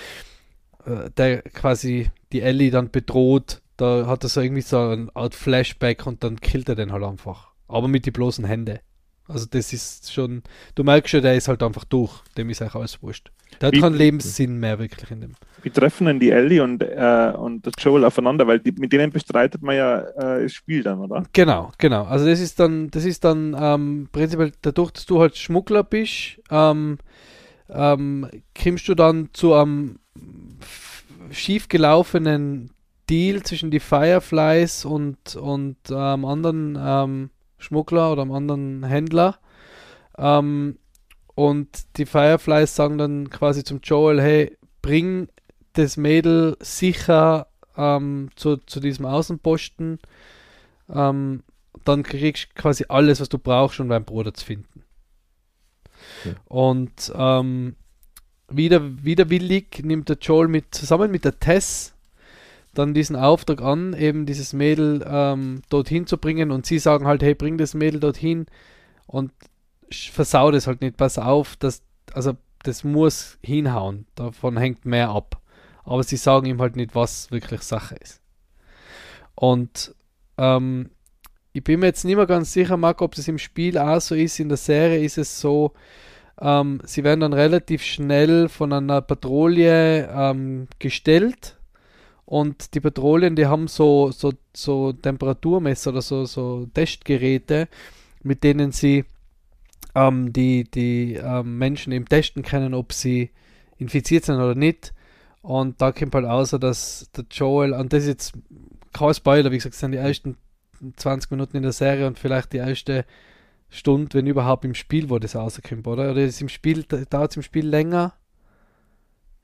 äh, der quasi die Ellie dann bedroht, da hat er so irgendwie so eine Art Flashback und dann killt er den halt einfach. Aber mit den bloßen Händen. Also das ist schon, du merkst schon, der ist halt einfach durch. Dem ist eigentlich alles wurscht. Der hat keinen Lebenssinn mehr wirklich in dem. Wie treffen denn die Ellie und, äh, und Joel aufeinander? Weil die, mit denen bestreitet man ja äh, das Spiel dann, oder? Genau, genau. Also das ist dann, das ist dann ähm, prinzipiell dadurch, dass du halt Schmuggler bist, ähm, ähm, kommst du dann zu einem schiefgelaufenen Deal zwischen die Fireflies und, und ähm, anderen ähm, Schmuggler oder einem anderen Händler. Ähm, und die Fireflies sagen dann quasi zum Joel, hey, bring das Mädel sicher ähm, zu, zu diesem Außenposten. Ähm, dann kriegst du quasi alles, was du brauchst, um deinen Bruder zu finden. Ja. Und ähm, wieder, widerwillig nimmt der Joel mit, zusammen mit der Tess dann diesen Auftrag an, eben dieses Mädel ähm, dorthin zu bringen und sie sagen halt, hey, bring das Mädel dorthin und versau das halt nicht, pass auf, dass, also das muss hinhauen, davon hängt mehr ab. Aber sie sagen ihm halt nicht, was wirklich Sache ist. Und ähm, ich bin mir jetzt nicht mehr ganz sicher, Marc, ob das im Spiel auch so ist. In der Serie ist es so, ähm, sie werden dann relativ schnell von einer Patrouille ähm, gestellt und die Patrouillen, die haben so, so, so Temperaturmesser oder so, so Testgeräte, mit denen sie ähm, die, die ähm, Menschen eben testen können, ob sie infiziert sind oder nicht. Und da kommt halt außer, dass der Joel, und das ist jetzt kein Spoiler, wie gesagt, sind die ersten 20 Minuten in der Serie und vielleicht die erste Stunde, wenn überhaupt im Spiel, wo das rauskommt, oder? Oder ist im Spiel, dauert es im Spiel länger?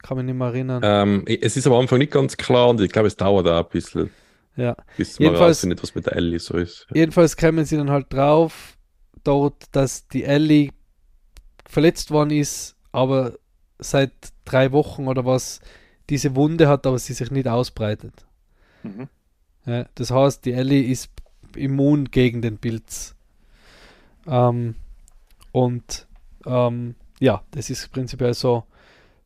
Kann mich nicht mehr erinnern. Ähm, es ist am Anfang nicht ganz klar und ich glaube, es dauert auch ein bisschen. Ja. Bis man rausfindet, was mit der Ellie so ist. Jedenfalls kommen sie dann halt drauf, dort, dass die Ellie verletzt worden ist, aber seit drei Wochen oder was diese Wunde hat, aber sie sich nicht ausbreitet. Mhm. Ja, das heißt, die Ellie ist immun gegen den Pilz. Ähm, und ähm, ja, das ist prinzipiell so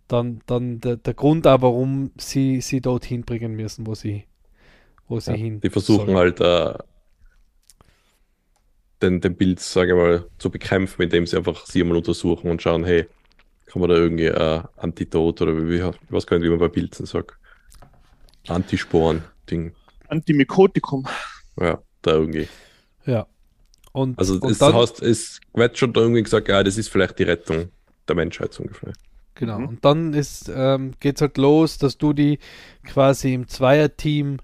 dann, dann der, der Grund auch, warum sie sie dorthin bringen müssen, wo sie, wo sie ja, hin. Die versuchen sollen. halt äh, den, den Pilz, sage ich mal, zu bekämpfen, indem sie einfach sie einmal untersuchen und schauen, hey, kann man da irgendwie äh, Antidot oder wie, was kann wie man bei Pilzen sagt? Antisporen-Ding. Antimikotikum. Ja, da irgendwie. Ja. Und, also und es dann, heißt, es wird schon da irgendwie gesagt, ja, das ist vielleicht die Rettung der Menschheit so ungefähr. Genau. Mhm. Und dann ähm, geht es halt los, dass du die quasi im Zweierteam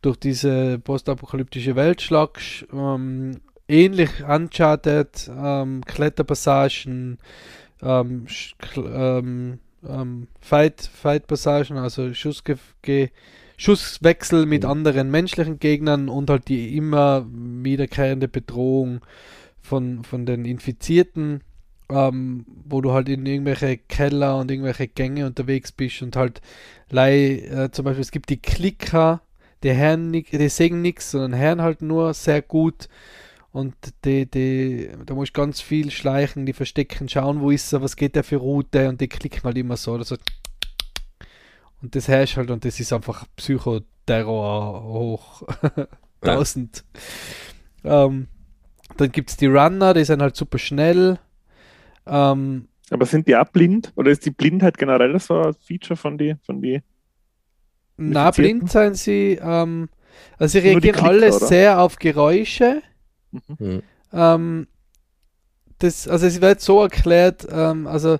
durch diese postapokalyptische Welt schlagst. Ähm, ähnlich Uncharted, ähm, Kletterpassagen, ähm, ähm, ähm, Fight, Fight-Passagen, also Schussge Schusswechsel mit mhm. anderen menschlichen Gegnern und halt die immer wiederkehrende Bedrohung von, von den Infizierten ähm, wo du halt in irgendwelche Keller und irgendwelche Gänge unterwegs bist und halt lei, äh, zum Beispiel es gibt die Klicker, die Herren, die sehen nichts, sondern Herren halt nur sehr gut und die, die, da muss ich ganz viel schleichen, die verstecken, schauen, wo ist er, was geht der für Route und die klicken halt immer so oder so. Und das herrscht halt und das ist einfach Psychoterror hoch 1000. Ja. Ähm, dann gibt es die Runner, die sind halt super schnell. Ähm, Aber sind die auch blind? Oder ist die Blindheit generell so ein Feature von die? Von die na, blind sein sie. Ähm, Also sie reagieren Klicker, alle oder? sehr auf Geräusche. Mhm. Ähm, das, also es wird so erklärt, ähm, also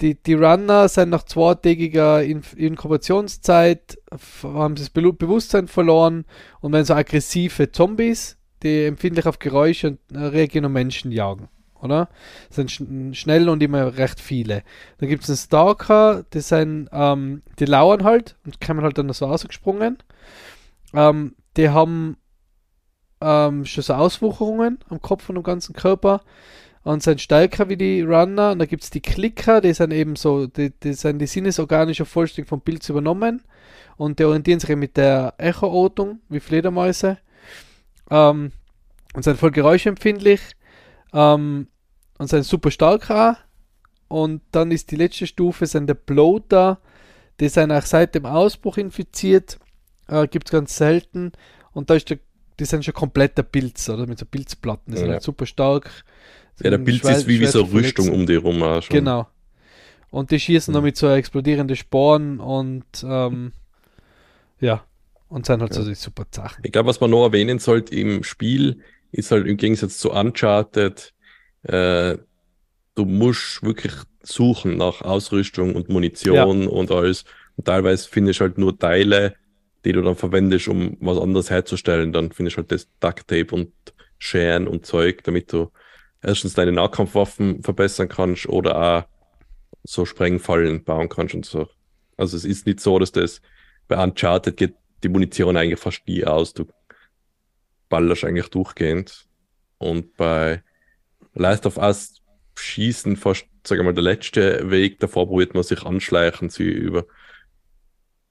die, die Runner sind nach zweitägiger In Inkubationszeit, haben das Be Bewusstsein verloren und werden so aggressive Zombies, die empfindlich auf Geräusche und äh, reagieren und Menschen jagen. Oder? Das sind sch schnell und immer recht viele. Dann gibt es einen Stalker, die sind, ähm, die lauern halt und kommen halt dann so rausgesprungen. Ähm, die haben ähm, schon so Auswucherungen am Kopf und am ganzen Körper und sind stärker wie die Runner. Und da gibt es die Klicker, die sind eben so, die, die sind die sinnesorganische vollständig vom Bild übernommen und die orientieren sich mit der Echo-Ortung wie Fledermäuse ähm, und sind voll geräuschempfindlich ähm, und sind super stark auch. Und dann ist die letzte Stufe sind der Bloater, die sind auch seit dem Ausbruch infiziert, äh, gibt es ganz selten und da ist der, die sind schon kompletter Pilz, oder mit so Pilzplatten, die sind ja. halt super stark ja, der Pilz ist wie, wie so eine Rüstung um die rum auch schon. Genau. Und die schießen mhm. damit so explodierende Sporen und ähm, ja, und sind halt ja. so die super Sachen. Ich glaube, was man noch erwähnen sollte im Spiel, ist halt im Gegensatz zu Uncharted, äh, du musst wirklich suchen nach Ausrüstung und Munition ja. und alles. Und teilweise findest du halt nur Teile, die du dann verwendest, um was anderes herzustellen. Dann findest du halt das Duct Tape und Scheren und Zeug, damit du erstens deine Nahkampfwaffen verbessern kannst oder auch so Sprengfallen bauen kannst und so. Also es ist nicht so, dass das bei Uncharted geht die Munition eigentlich fast nie aus. Du ballerst eigentlich durchgehend. Und bei Last of Us schießen fast, sag ich mal, der letzte Weg. Davor probiert man sich anschleichen, sie über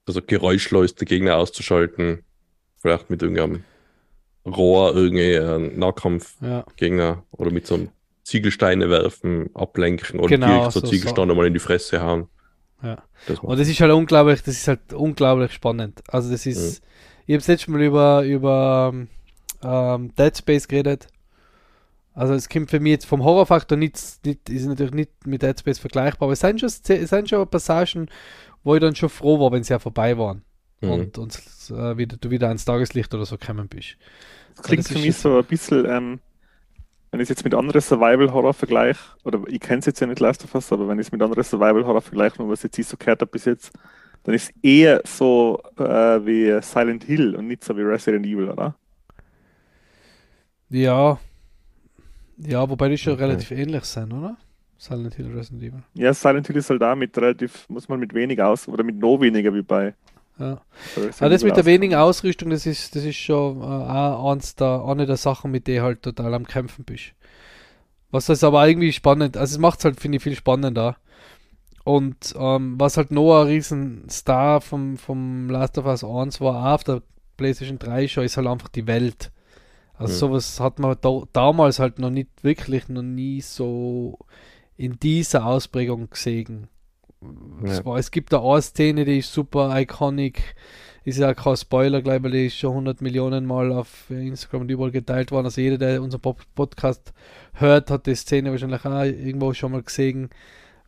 also geräuschlos die Gegner auszuschalten. Vielleicht mit irgendeinem Rohr irgendwie einen Nahkampfgegner ja. oder mit so einem Ziegelsteine werfen, ablenken oder genau, direkt so, so Ziegelsteine so. mal in die Fresse hauen. Ja. Das und das ist halt unglaublich, das ist halt unglaublich spannend. Also das ist, ja. ich habe das letzte Mal über, über ähm, Dead Space geredet. Also es kommt für mich jetzt vom Horrorfaktor nicht, nicht, ist natürlich nicht mit Dead Space vergleichbar, aber es sind schon, es sind schon Passagen, wo ich dann schon froh war, wenn sie ja vorbei waren. Mhm. Und, und äh, wieder, du wieder ans Tageslicht oder so gekommen bist. Das klingt für mich so ein bisschen, ähm, wenn ich es jetzt mit anderen Survival-Horror vergleiche, oder ich kenne es jetzt ja nicht Last of Us, aber wenn ich es mit anderen Survival-Horror vergleiche, nur was jetzt ich so gehört habe bis jetzt, dann ist es eher so äh, wie Silent Hill und nicht so wie Resident Evil, oder? Ja. Ja, wobei die schon okay. relativ ähnlich sind, oder? Silent Hill, Resident Evil. Ja, Silent Hill ist halt da mit relativ, muss man mit wenig aus, oder mit noch weniger wie bei ja. Aber das mit der wenigen Ausrüstung, das ist, das ist schon äh, auch eins der, eine der Sachen, mit denen halt total am Kämpfen bist. Was das aber irgendwie spannend, also es macht es halt, finde ich, viel spannender. Und ähm, was halt noch ein riesen Star vom, vom Last of Us 1 war, auch auf der PlayStation 3 schon, ist halt einfach die Welt. Also mhm. sowas hat man da, damals halt noch nicht wirklich, noch nie so in dieser Ausprägung gesehen. Ja. War, es gibt da eine Szene, die ist super iconic. Ist ja kein Spoiler, gleich, weil die ist schon 100 Millionen Mal auf Instagram und überall geteilt worden. Also jeder, der unseren Podcast hört, hat die Szene wahrscheinlich auch irgendwo schon mal gesehen.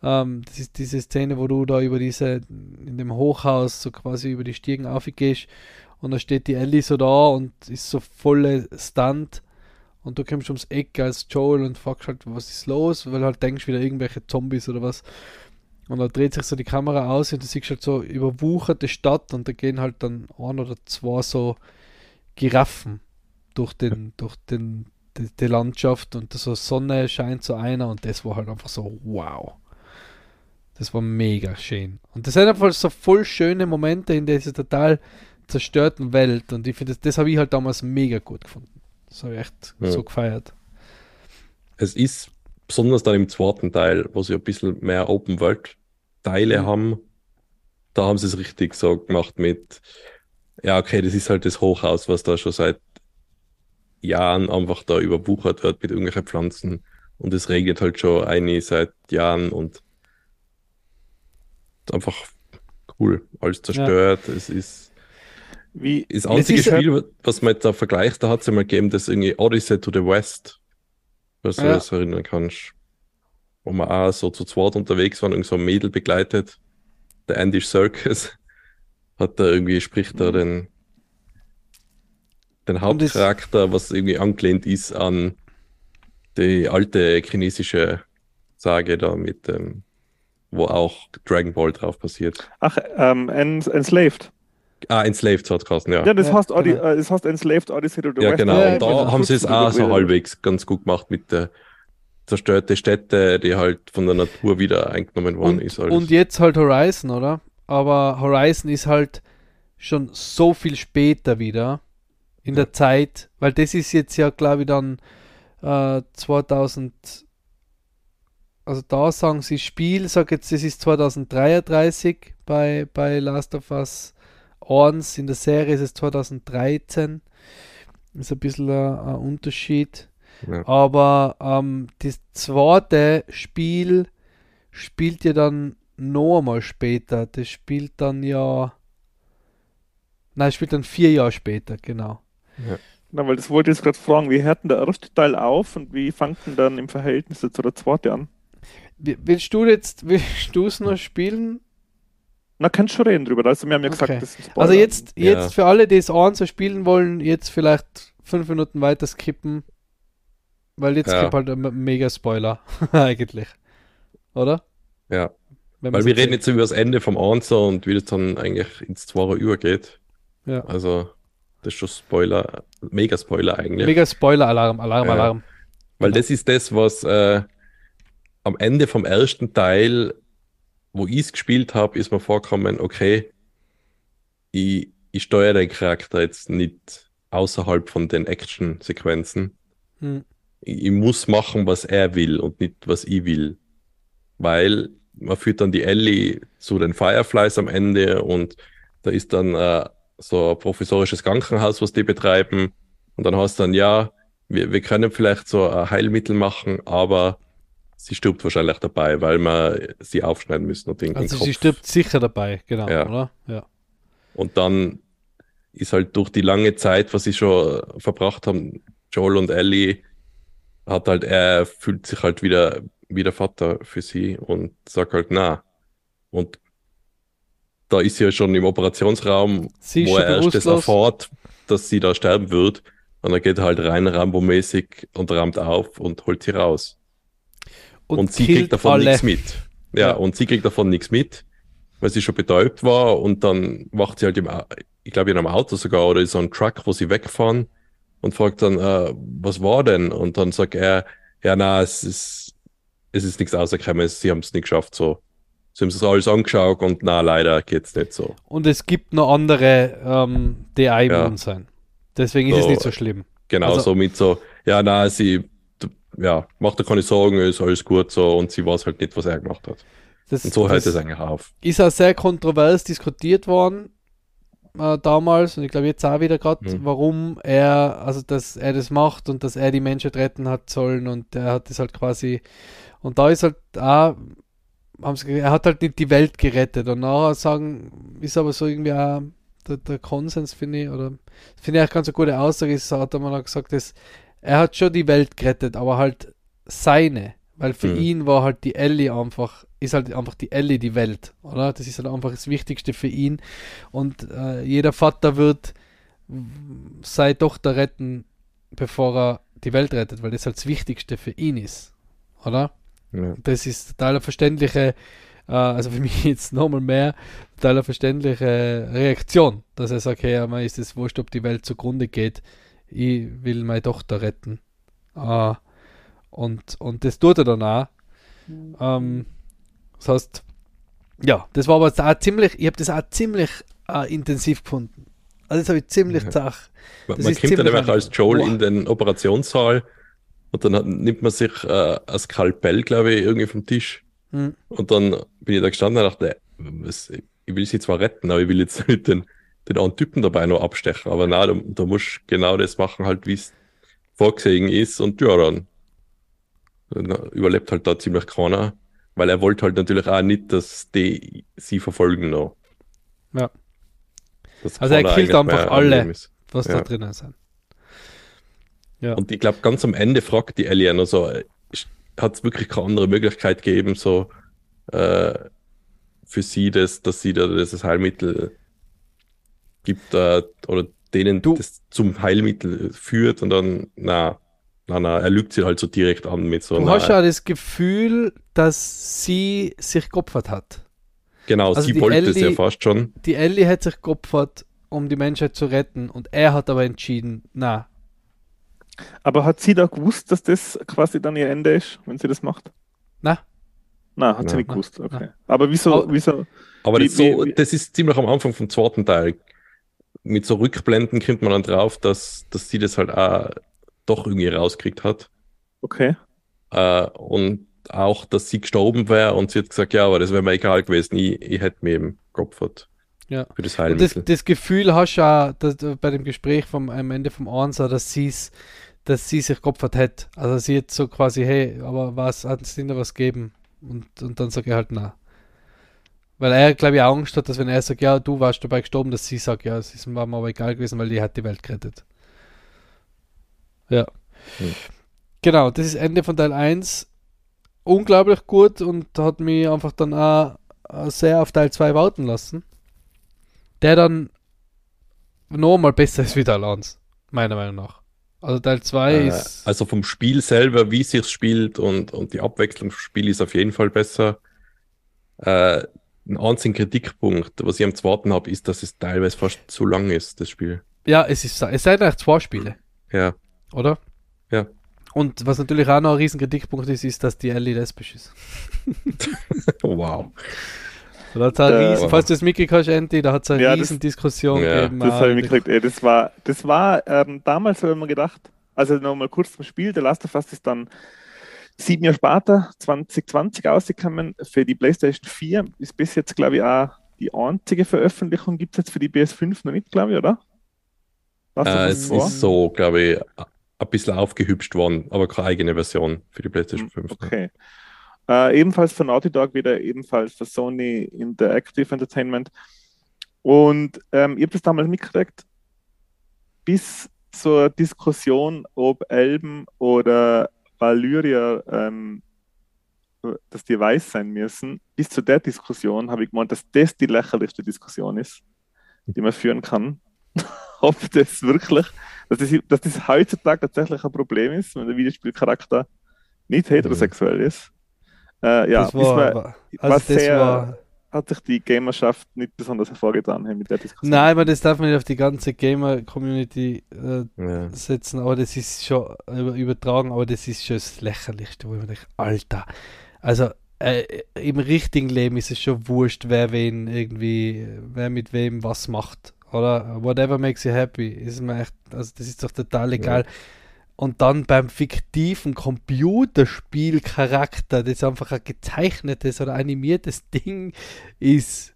Ähm, das ist diese Szene, wo du da über diese, in dem Hochhaus so quasi über die Stiegen aufgehst und da steht die Ellie so da und ist so volle Stunt und du kommst ums Eck als Joel und fragst halt, was ist los, weil halt denkst wieder irgendwelche Zombies oder was. Und da dreht sich so die Kamera aus und du siehst halt so überwucherte Stadt und da gehen halt dann ein oder zwei so Giraffen durch den, durch den, die, die Landschaft und so Sonne scheint so einer und das war halt einfach so wow. Das war mega schön. Und das sind einfach so voll schöne Momente in dieser total zerstörten Welt und ich finde, das, das habe ich halt damals mega gut gefunden. Das habe ich echt ja. so gefeiert. Es ist besonders dann im zweiten Teil, wo sie ein bisschen mehr Open World Teile mhm. haben, da haben sie es richtig so gemacht mit, ja, okay, das ist halt das Hochhaus, was da schon seit Jahren einfach da überwuchert wird mit irgendwelchen Pflanzen und es regnet halt schon eine seit Jahren und einfach cool, alles zerstört, ja. es ist wie, das einzige Spiel, was man jetzt da vergleicht, da hat es ja mal gegeben, das irgendwie Odyssey to the West was du ja. das erinnern kannst. Wo wir auch so zu zweit unterwegs waren, irgend so ein Mädel begleitet. Der Andy Circus hat da irgendwie, spricht da mhm. den, den Hauptcharakter, was irgendwie angelehnt ist an die alte chinesische Sage da mit dem, wo auch Dragon Ball drauf passiert. Ach, ähm, Enslaved. Ah, Enslaved hat es ja. Ja, das, ja, heißt, genau. äh, das heißt Enslaved Odyssey to the Ja, genau. Ja, und da genau. haben sie es auch so halbwegs ganz gut gemacht mit der zerstörte Städte, die halt von der Natur wieder eingenommen worden und, ist. Alles. Und jetzt halt Horizon, oder? Aber Horizon ist halt schon so viel später wieder in ja. der Zeit, weil das ist jetzt ja, glaube ich, dann äh, 2000, also da sagen sie Spiel, sag jetzt, das ist 2033 bei, bei Last of Us 1, in der Serie ist es 2013, ist ein bisschen ein, ein Unterschied. Ja. Aber ähm, das zweite Spiel spielt ja dann noch einmal später. Das spielt dann ja. Nein, spielt dann vier Jahre später, genau. Ja. Na, weil das wollte ich jetzt gerade fragen, wie hört denn der erste Teil auf und wie fängt denn dann im Verhältnis zu der zweite an? Willst du jetzt, willst du es noch spielen? Na, kannst schon reden drüber. Also, wir haben ja gesagt, okay. das ist Also, jetzt, jetzt ja. für alle, die es an so spielen wollen, jetzt vielleicht fünf Minuten weiter skippen. Weil jetzt ja. gibt halt ein mega Spoiler, eigentlich. Oder? Ja. Weil wir reden jetzt über das Ende vom Answer und wie das dann eigentlich ins Zweier übergeht. Ja. Also, das ist schon Spoiler, mega Spoiler eigentlich. Mega Spoiler, Alarm, Alarm, ja. Alarm. Weil genau. das ist das, was äh, am Ende vom ersten Teil, wo ich es gespielt habe, ist mir vorgekommen, okay, ich, ich steuere den Charakter jetzt nicht außerhalb von den Action-Sequenzen. Hm. Ich, ich muss machen, was er will und nicht, was ich will. Weil man führt dann die Ellie zu den Fireflies am Ende und da ist dann äh, so ein professorisches Krankenhaus, was die betreiben. Und dann hast du dann, ja, wir, wir können vielleicht so ein Heilmittel machen, aber sie stirbt wahrscheinlich dabei, weil wir sie aufschneiden müssen und den, Also den sie stirbt sicher dabei, genau, ja. oder? Ja. Und dann ist halt durch die lange Zeit, was sie schon verbracht haben, Joel und Ellie, hat halt, er fühlt sich halt wieder wie der Vater für sie und sagt halt, na. Und da ist sie ja schon im Operationsraum, sie wo er erst das erfährt, dass sie da sterben wird. Und er geht halt rein Rambo-mäßig und rammt auf und holt sie raus. Und, und sie kriegt davon nichts mit. Ja, ja, und sie kriegt davon nichts mit, weil sie schon betäubt war und dann wacht sie halt im, ich glaube in einem Auto sogar oder in so einem Truck, wo sie wegfahren und fragt dann, äh, was war denn? Und dann sagt er, ja, na, es ist, es ist nichts rausgekommen, sie haben es nicht geschafft, so. Sie haben es alles angeschaut und na, leider geht es nicht so. Und es gibt noch andere, ähm, die immun ja. sein. Deswegen so, ist es nicht so schlimm. Genau, also, so mit so, ja, na, sie, ja, macht dir keine Sorgen, ist alles gut so und sie weiß halt nicht, was er gemacht hat. Das, und so hört es eigentlich auf. Ist auch sehr kontrovers diskutiert worden äh, damals und ich glaube jetzt auch wieder gerade, mhm. warum er, also dass er das macht und dass er die Menschheit retten hat sollen und er hat das halt quasi und da ist halt auch, er hat halt nicht die Welt gerettet und nachher sagen, ist aber so irgendwie auch der, der Konsens, finde ich, oder finde ich auch ganz eine gute Aussage, ist, hat er mal gesagt, dass er hat schon die Welt gerettet, aber halt seine, weil für mhm. ihn war halt die Ellie einfach ist halt einfach die Ellie die Welt, oder? Das ist halt einfach das Wichtigste für ihn. Und äh, jeder Vater wird seine Tochter retten, bevor er die Welt rettet, weil das halt das Wichtigste für ihn ist, oder? Ja. Das ist total verständliche, äh, also für mich jetzt nochmal mehr, total verständliche Reaktion, dass er sagt, hey, mir ist es wurscht, ob die Welt zugrunde geht, ich will meine Tochter retten. Äh, und, und das tut er dann auch. Mhm. Ähm, das heißt, ja, das war aber auch ziemlich, ich habe das auch ziemlich äh, intensiv gefunden. Also das habe ich ziemlich ja. zach. Man, man kommt dann einfach als Joel wow. in den Operationssaal und dann hat, nimmt man sich äh, ein Skalpell, glaube ich, irgendwie vom Tisch. Hm. Und dann bin ich da gestanden und dachte, was, ich will sie zwar retten, aber ich will jetzt nicht den, den anderen Typen dabei noch abstechen. Aber nein, da, da musst du genau das machen, halt wie es vorgesehen ist. Und ja, dann, dann überlebt halt da ziemlich keiner. Weil er wollte halt natürlich auch nicht, dass die sie verfolgen noch. Ja. Das also er killt einfach alle, was ja. da drinnen sind. Ja. Und ich glaube, ganz am Ende fragt die Ellie noch so, hat es wirklich keine andere Möglichkeit gegeben, so äh, für sie, das, dass sie da dieses Heilmittel gibt äh, oder denen du, das zum Heilmittel führt und dann, na, na, na, er lügt sie halt so direkt an mit so Du hast ja das Gefühl, dass sie sich geopfert hat. Genau, also sie wollte Ellie, es ja fast schon. Die Ellie hat sich geopfert, um die Menschheit zu retten und er hat aber entschieden, na. Aber hat sie da gewusst, dass das quasi dann ihr Ende ist, wenn sie das macht? Na. Na, hat na, sie nicht gewusst, okay. Na. Aber wieso, aber, wieso? Aber wie, das, so, wie, das ist ziemlich am Anfang vom zweiten Teil. Mit so Rückblenden kommt man dann drauf, dass, dass sie das halt auch doch irgendwie rauskriegt hat. Okay. Äh, und auch, dass sie gestorben wäre und sie hat gesagt, ja, aber das wäre mir egal gewesen, ich, ich hätte mir eben geopfert. Ja. Für das Heilmittel. Das, das, Gefühl hast du auch dass, bei dem Gespräch vom, am Ende vom Ansa, dass sie dass sie sich geopfert hat. Also sie hat so quasi, hey, aber was, hat es ihnen was geben? Und, und dann sage ich halt, na. Weil er, glaube ich, auch Angst hat, dass wenn er sagt, ja, du warst dabei gestorben, dass sie sagt, ja, es ist mir aber egal gewesen, weil die hat die Welt gerettet. Ja. Hm. Genau, das ist Ende von Teil 1. Unglaublich gut und hat mich einfach dann auch sehr auf Teil 2 warten lassen. Der dann nochmal besser ist wie Teil 1, meiner Meinung nach. Also Teil 2 äh, ist. Also vom Spiel selber, wie es sich spielt und, und die Abwechslung vom Spiel ist auf jeden Fall besser. Äh, ein einziger Kritikpunkt, was ich am zweiten habe, ist, dass es teilweise fast zu lang ist, das Spiel. Ja, es ist es sind eigentlich zwei Spiele. Ja. Oder? Ja. Und was natürlich auch noch ein riesen Kritikpunkt ist, ist, dass die Ellie lesbisch ist. wow. Da hat's äh, riesen, falls du das mitgekriegt hast, Andy, da hat es eine ja, riesen das, Diskussion ja, gegeben. Das habe ich mitgekriegt. Ey, das war, das war ähm, damals, habe ich mir gedacht, also nochmal kurz zum Spiel, der Last of Us ist dann sieben Jahre später, 2020 ausgekommen für die PlayStation 4. Ist bis jetzt, glaube ich, auch die einzige Veröffentlichung gibt es jetzt für die PS5 noch nicht, glaube ich, oder? Äh, es vor? ist so, glaube ich, ein bisschen aufgehübscht worden, aber keine eigene Version für die PlayStation 5. Ne? Okay. Äh, ebenfalls von Naughty Dog wieder, ebenfalls für Sony Interactive Entertainment. Und ähm, ich habe das damals mitgekriegt, bis zur Diskussion, ob Elben oder Valyrier, ähm, dass die weiß sein müssen, bis zu der Diskussion habe ich gemeint, dass das die lächerlichste Diskussion ist, die man führen kann. ob das wirklich, dass das, dass das heutzutage tatsächlich ein Problem ist, wenn der Videospielcharakter nicht heterosexuell ist. Äh, ja, das war, man, also was sehr, war, hat sich die Gamerschaft nicht besonders hervorgetan mit der Diskussion. Nein, aber das darf man nicht auf die ganze Gamer-Community äh, ja. setzen, aber das ist schon übertragen, aber das ist schon das Lächerlichste, wo ich mir denke, Alter, also äh, im richtigen Leben ist es schon wurscht, wer wen irgendwie, wer mit wem was macht. Oder whatever makes you happy. Ist mir echt, also das ist doch total egal. Ja. Und dann beim fiktiven Computerspielcharakter, das einfach ein gezeichnetes oder animiertes Ding ist,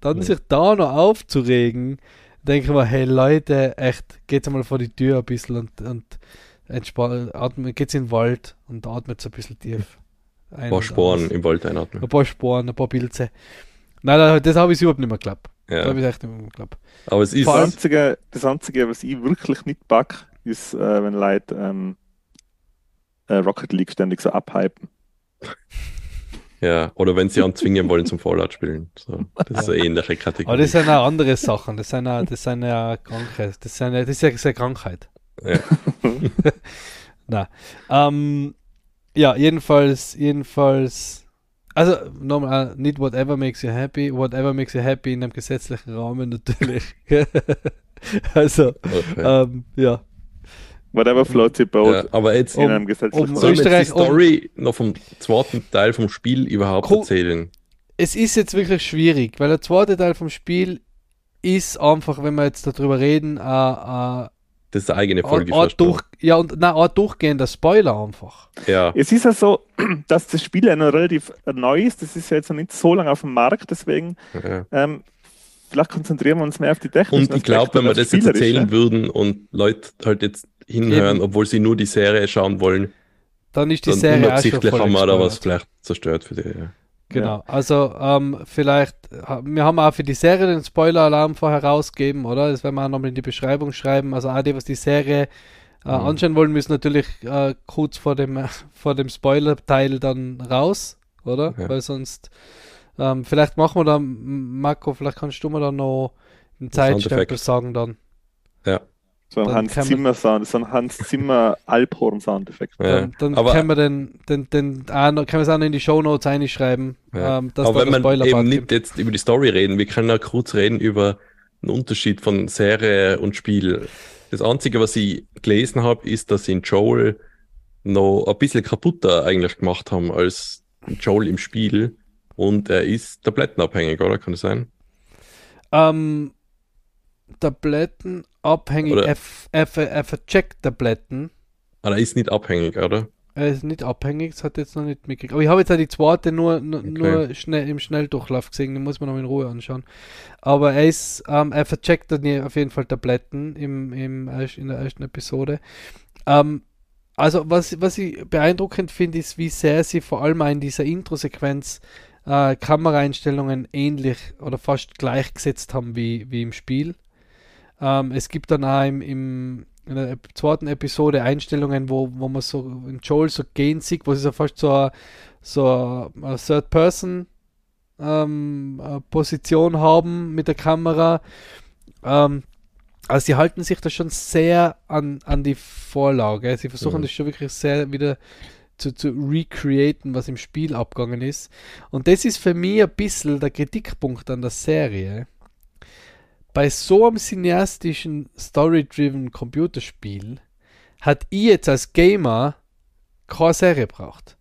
dann ja. sich da noch aufzuregen, denke ich mir, hey Leute, echt, geht's mal vor die Tür ein bisschen und, und entspannt, atmet, geht's in den Wald und atmet so ein bisschen tief. Ein, ein paar Sporen im Wald einatmen. Ein paar Sporen, ein paar Pilze. Nein, das habe ich überhaupt nicht mehr geglaubt. Ja. Da habe ich echt nicht mehr geglaubt. Aber es ist. Das Einzige, das Einzige, was ich wirklich nicht packe, ist, äh, wenn Leute ähm, äh, Rocket League ständig so abhypen. Ja, oder wenn sie anzwingen wollen zum Fallout spielen. So, das ist eine ähnliche Kategorie. Aber das sind auch andere Sachen. Das sind auch, das sind ja Krankheit. Das, sind, das ist ja eine Krankheit. Ja. Na, ähm, ja, jedenfalls, jedenfalls also nochmal, nicht whatever makes you happy, whatever makes you happy in einem gesetzlichen Rahmen natürlich. also, okay. ähm, ja. Whatever floats your boat. Ja, aber jetzt in um, einem gesetzlichen um. Österreich, die Story um, noch vom zweiten Teil vom Spiel überhaupt erzählen? Es ist jetzt wirklich schwierig, weil der zweite Teil vom Spiel ist einfach, wenn wir jetzt darüber reden, äh, äh, das ist eine eigene Folge. Ein, durch, ja, und nein, ein durchgehender Spoiler einfach. Ja. Es ist ja so, dass das Spiel ja noch relativ neu ist. Das ist ja jetzt noch nicht so lange auf dem Markt, deswegen ja. ähm, vielleicht konzentrieren wir uns mehr auf die Technik. Und ich glaube, wenn wir das jetzt erzählen würden und Leute halt jetzt hinhören, Eben. obwohl sie nur die Serie schauen wollen, dann ist die dann Serie unabsichtlich haben wir da was vielleicht zerstört für die. Ja. Genau, ja. also ähm, vielleicht, wir haben auch für die Serie den Spoiler-Alarm vorher rausgegeben, oder? Das werden wir auch nochmal in die Beschreibung schreiben. Also auch die, was die Serie äh, mhm. anschauen wollen, müssen natürlich äh, kurz vor dem, äh, vor dem Spoiler-Teil dann raus, oder? Ja. Weil sonst, ähm, vielleicht machen wir da, Marco, vielleicht kannst du mir da noch einen Zeitstempel sagen dann. Ja. So ein Hans Zimmer Sound, so ein Hans Zimmer Alphorn Soundeffekt. Ja. Dann, dann aber können wir den, den, den auch noch, können wir es auch noch in die Shownotes einschreiben, Ja. ähm, dass Aber wenn man eben Spoiler nicht gibt. jetzt über die Story reden, wir können auch kurz reden über den Unterschied von Serie und Spiel. Das Einzige, was ich gelesen habe, ist, dass sie in Joel noch ein bisschen kaputter eigentlich gemacht haben als Joel im Spiel. Und er ist tablettenabhängig, oder? Kann das sein? Ähm, Tabletten abhängig, Oder- er, f- er, ver- er vercheckt Tabletten. Ah, er ist nicht abhängig, oder? Er ist nicht abhängig, das hat jetzt noch nicht mitgekriegt. Aber ich habe jetzt auch die zweite nur, nur, Okay. nur schnell im Schnelldurchlauf gesehen, den muss man noch in Ruhe anschauen. Aber er ist, ähm, er vercheckt dann auf jeden Fall Tabletten im, im, in der ersten Episode. Ähm, also was, was ich beeindruckend finde, ist, wie sehr sie vor allem in dieser Intro-Sequenz äh, Kameraeinstellungen ähnlich oder fast gleichgesetzt haben wie, wie im Spiel. Ähm, es gibt dann auch im, im, in der zweiten Episode Einstellungen, wo, wo man so in Joel so gehen sieht, wo sie so fast so eine, so eine Third-Person ähm, äh, Position haben mit der Kamera. Ähm, also sie halten sich da schon sehr an, an die Vorlage. Sie versuchen Mhm. das schon wirklich sehr wieder zu, zu recreaten, was im Spiel abgegangen ist. Und das ist für mich ein bisschen der Kritikpunkt an der Serie. Bei so einem cineastischen, story-driven Computerspiel hat ich jetzt als Gamer keine Serie braucht.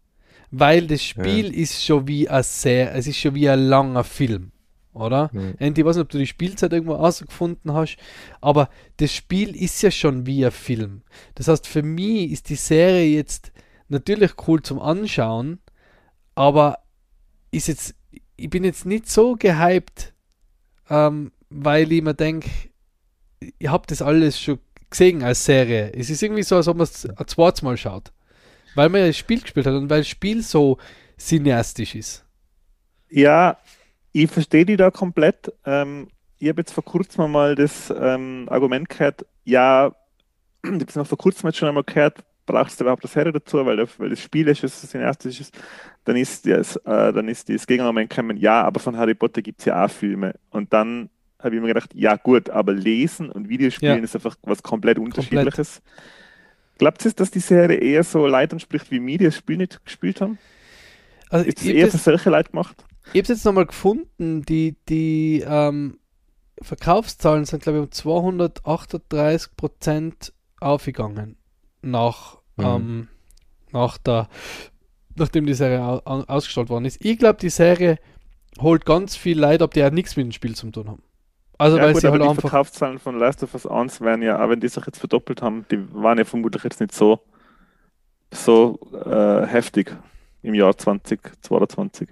Weil das Spiel ist schon wie ein sehr, es ist schon wie ein langer Film, oder? Mhm. Und ich weiß nicht, ob du die Spielzeit irgendwo rausgefunden hast, aber das Spiel ist ja schon wie ein Film. Das heißt, für mich ist die Serie jetzt natürlich cool zum Anschauen, aber ist jetzt, ich bin jetzt nicht so gehypt, ähm, weil ich mir denke, ich habe das alles schon gesehen als Serie. Es ist irgendwie so, als ob man es ein zweites Mal schaut. Weil man ja das Spiel gespielt hat und weil das Spiel so cineastisch ist. Ja, ich verstehe die da komplett. Ähm, ich habe jetzt vor kurzem mal das ähm, Argument gehört, ja, ich habe es noch vor kurzem schon einmal gehört, brauchst du überhaupt eine Serie dazu, weil, weil das Spiel ist, es cineastisch ist. Dann ist das, äh, dann ist das Gegenargument ja, aber von Harry Potter gibt es ja auch Filme. Und dann habe ich mir gedacht, ja gut, aber Lesen und Videospielen Ja. ist einfach was komplett unterschiedliches. Glaubt ihr, dass die Serie eher so Leute anspricht, wie die das Spiel nicht gespielt haben? Also Ist es ich eher für solche Leute gemacht? Ich habe es jetzt nochmal gefunden, die, die ähm, Verkaufszahlen sind, glaube ich, um 238 Prozent aufgegangen nach, Mhm. ähm, nach der, nachdem die Serie au au- ausgestrahlt worden ist. Ich glaube, die Serie holt ganz viel Leid ab, die auch nichts mit dem Spiel zu tun haben. Also ja, weil gut, sie aber halt die einfach. Verkaufszahlen von Last of Us 1 werden ja, auch wenn die sich jetzt verdoppelt haben, die waren ja vermutlich jetzt nicht so, so äh, heftig im Jahr 2022.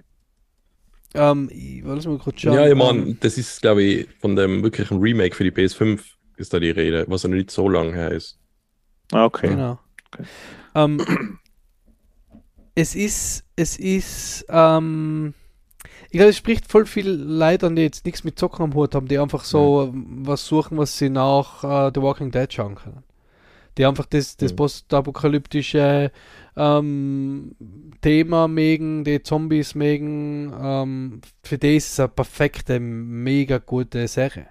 Ähm, ich, lass mal kurz schauen. Ja, ich ähm, meine, das ist, glaube ich, von dem wirklichen Remake für die PS5 ist da die Rede, was ja noch nicht so lang her ist. Ah, okay. Genau. Okay. Ähm, es ist, es ist, ähm, ich glaube, es spricht voll viel Leute an, die jetzt nichts mit Zocken am Hut haben, die einfach so was suchen, was sie nach äh, The Walking Dead schauen können. Die einfach das, das Mhm. postapokalyptische ähm, Thema mögen, die Zombies mögen. Ähm, für die ist es eine perfekte, mega gute Serie.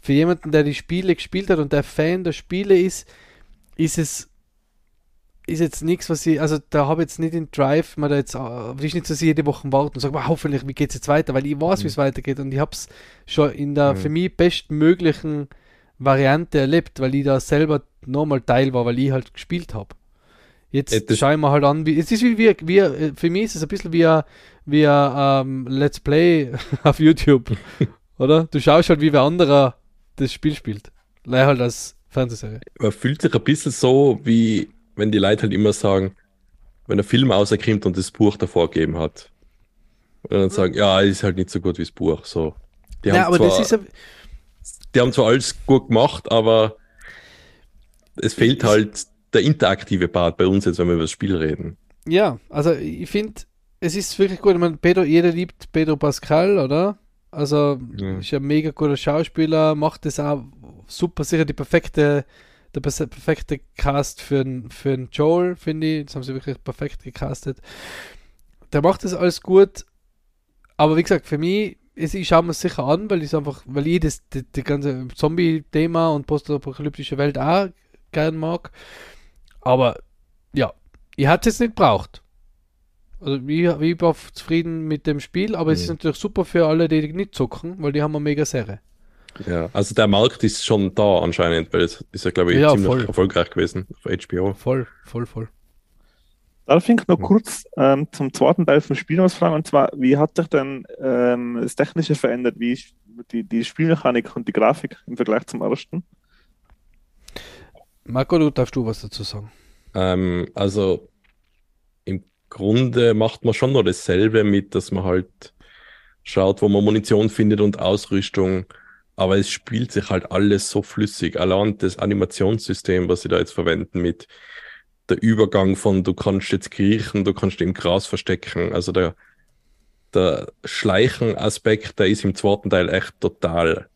Für jemanden, der die Spiele gespielt hat und der Fan der Spiele ist, ist es ist jetzt nichts, was ich, also da habe ich jetzt nicht den Drive, man da jetzt, äh, ist nicht so, dass ich jede Woche warte und sage, wow, hoffentlich, wie geht es jetzt weiter, weil ich weiß, Mhm. wie es weitergeht und ich habe es schon in der Mhm. für mich bestmöglichen Variante erlebt, weil ich da selber nochmal Teil war, weil ich halt gespielt habe. Jetzt Äh, das- schaue ich mir halt an, wie, es ist wie, wie, wie, äh, für mich ist es ein bisschen wie ein, wie ein ähm, Let's Play auf YouTube, oder? Du schaust halt, wie wer anderer das Spiel spielt. Leider halt als Fernsehserie. Man fühlt sich ein bisschen so, wie wenn die Leute halt immer sagen, wenn ein Film rauskommt und das Buch davor gegeben hat. Und dann sagen, ja, ist halt nicht so gut wie das Buch. So. Die, ja, haben aber zwar, das ist ja, die haben zwar alles gut gemacht, aber es fehlt halt der interaktive Part bei uns jetzt, wenn wir über das Spiel reden. Ja, also ich finde, es ist wirklich gut. Ich meine, Pedro, jeder liebt Pedro Pascal, oder? Also Ja. ist ein mega guter Schauspieler, macht das auch super, sicher die perfekte, der perfekte Cast für einen für einen Joel, finde ich. Das haben sie wirklich perfekt gecastet. Der macht das alles gut, aber wie gesagt, für mich ich schaue mir es sicher an, weil ich einfach, weil ich das, das, das ganze Zombie-Thema und postapokalyptische Welt auch gern mag. Aber ja, ich hatte es nicht braucht. Also ich, ich war zufrieden mit dem Spiel, aber mhm. es ist natürlich super für alle, die nicht zocken, weil die haben eine mega Serie. Ja, also der Markt ist schon da anscheinend, weil es ist ja, glaube ich, ja, ziemlich voll. erfolgreich gewesen auf HBO. Voll, voll, voll. Darf ich noch kurz ähm, zum zweiten Teil vom Spiel was fragen? Und zwar, wie hat sich denn ähm, das Technische verändert? Wie die, die Spielmechanik und die Grafik im Vergleich zum ersten? Marco, du darfst du was dazu sagen? Ähm, also im Grunde macht man schon noch dasselbe mit, dass man halt schaut, wo man Munition findet und Ausrüstung. Aber es spielt sich halt alles so flüssig. Allein das Animationssystem, was sie da jetzt verwenden mit der Übergang von du kannst jetzt kriechen, du kannst im Gras verstecken. Also der, der Schleichen-Aspekt, der ist im zweiten Teil echt total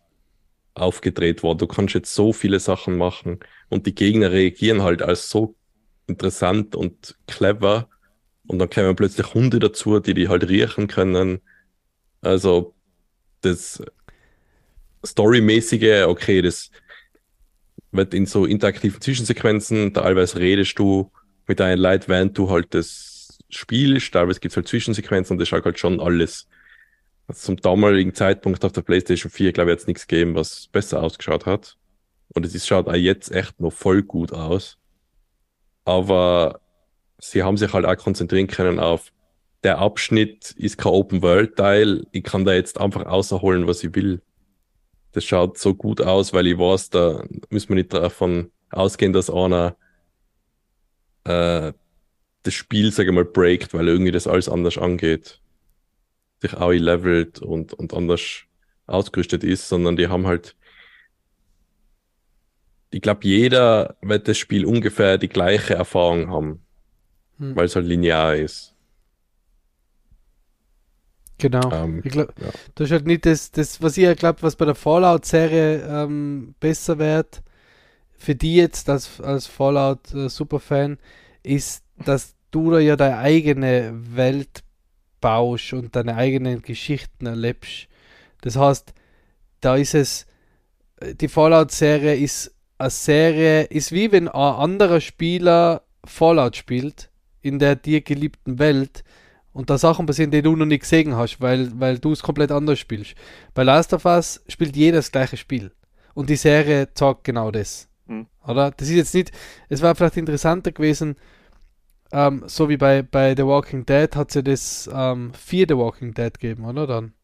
aufgedreht worden. Du kannst jetzt so viele Sachen machen und die Gegner reagieren halt als so interessant und clever. Und dann kommen plötzlich Hunde dazu, die die halt riechen können. Also das Storymäßige, okay, das wird in so interaktiven Zwischensequenzen, teilweise redest du mit deinen Leuten, während du halt das spielst, teilweise gibt es halt Zwischensequenzen und das schaut halt schon alles. Also zum damaligen Zeitpunkt auf der PlayStation 4, glaube ich, jetzt nichts gegeben, was besser ausgeschaut hat. Und es ist, schaut auch jetzt echt noch voll gut aus. Aber sie haben sich halt auch konzentrieren können auf der Abschnitt ist kein Open World Teil. Ich kann da jetzt einfach außerholen, was ich will das schaut so gut aus, weil ich weiß, da müssen wir nicht davon ausgehen, dass einer äh, das Spiel, sage ich mal, breakt, weil irgendwie das alles anders angeht. Sich auch levelt und, und anders ausgerüstet ist, sondern die haben halt ich glaube, jeder wird das Spiel ungefähr die gleiche Erfahrung haben, hm. weil es halt linear ist. Genau. Ähm, ich glaube, ja. das ist halt nicht das, das was ich glaube, was bei der Fallout-Serie ähm, besser wird, für die jetzt als, als Fallout-Superfan, äh, ist, dass du da ja deine eigene Welt baust und deine eigenen Geschichten erlebst. Das heißt, da ist es, äh, die Fallout-Serie ist eine Serie, ist wie wenn ein anderer Spieler Fallout spielt, in der dir geliebten Welt und da Sachen passieren, die du noch nicht gesehen hast, weil, weil du es komplett anders spielst. Bei Last of Us spielt jeder das gleiche Spiel. Und die Serie zeigt genau das. Mhm. Oder? Das ist jetzt nicht, es war vielleicht interessanter gewesen, ähm, so wie bei, bei The Walking Dead hat sie das ähm, für The Walking Dead gegeben, oder? Dann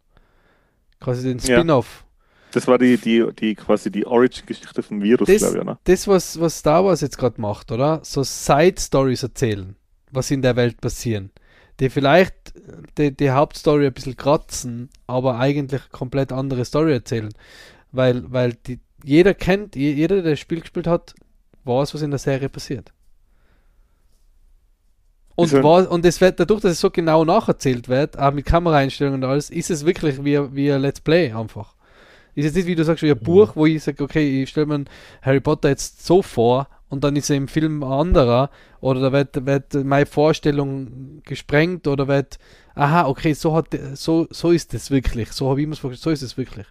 quasi den Spin-off. Ja. Das war die, die, die quasi die Origin-Geschichte vom Virus, glaube ich, oder? Das, was, was Star Wars jetzt gerade macht, oder? So Side-Stories erzählen, was in der Welt passieren die vielleicht die, die Hauptstory ein bisschen kratzen, aber eigentlich komplett andere Story erzählen. Weil, weil die, jeder kennt, jeder, der das Spiel gespielt hat, weiß, was in der Serie passiert. Und, war, und es wird, dadurch, dass es so genau nacherzählt wird, auch mit Kameraeinstellungen und alles, ist es wirklich wie, wie ein Let's Play einfach. Ist jetzt nicht, wie du sagst, wie ein Buch, wo ich sage, okay, ich stelle mir Harry Potter jetzt so vor und dann ist er im Film ein anderer oder da wird, wird meine Vorstellung gesprengt oder wird, aha, okay, so hat so, so ist es wirklich, so habe ich mir es vorgestellt, so ist es wirklich.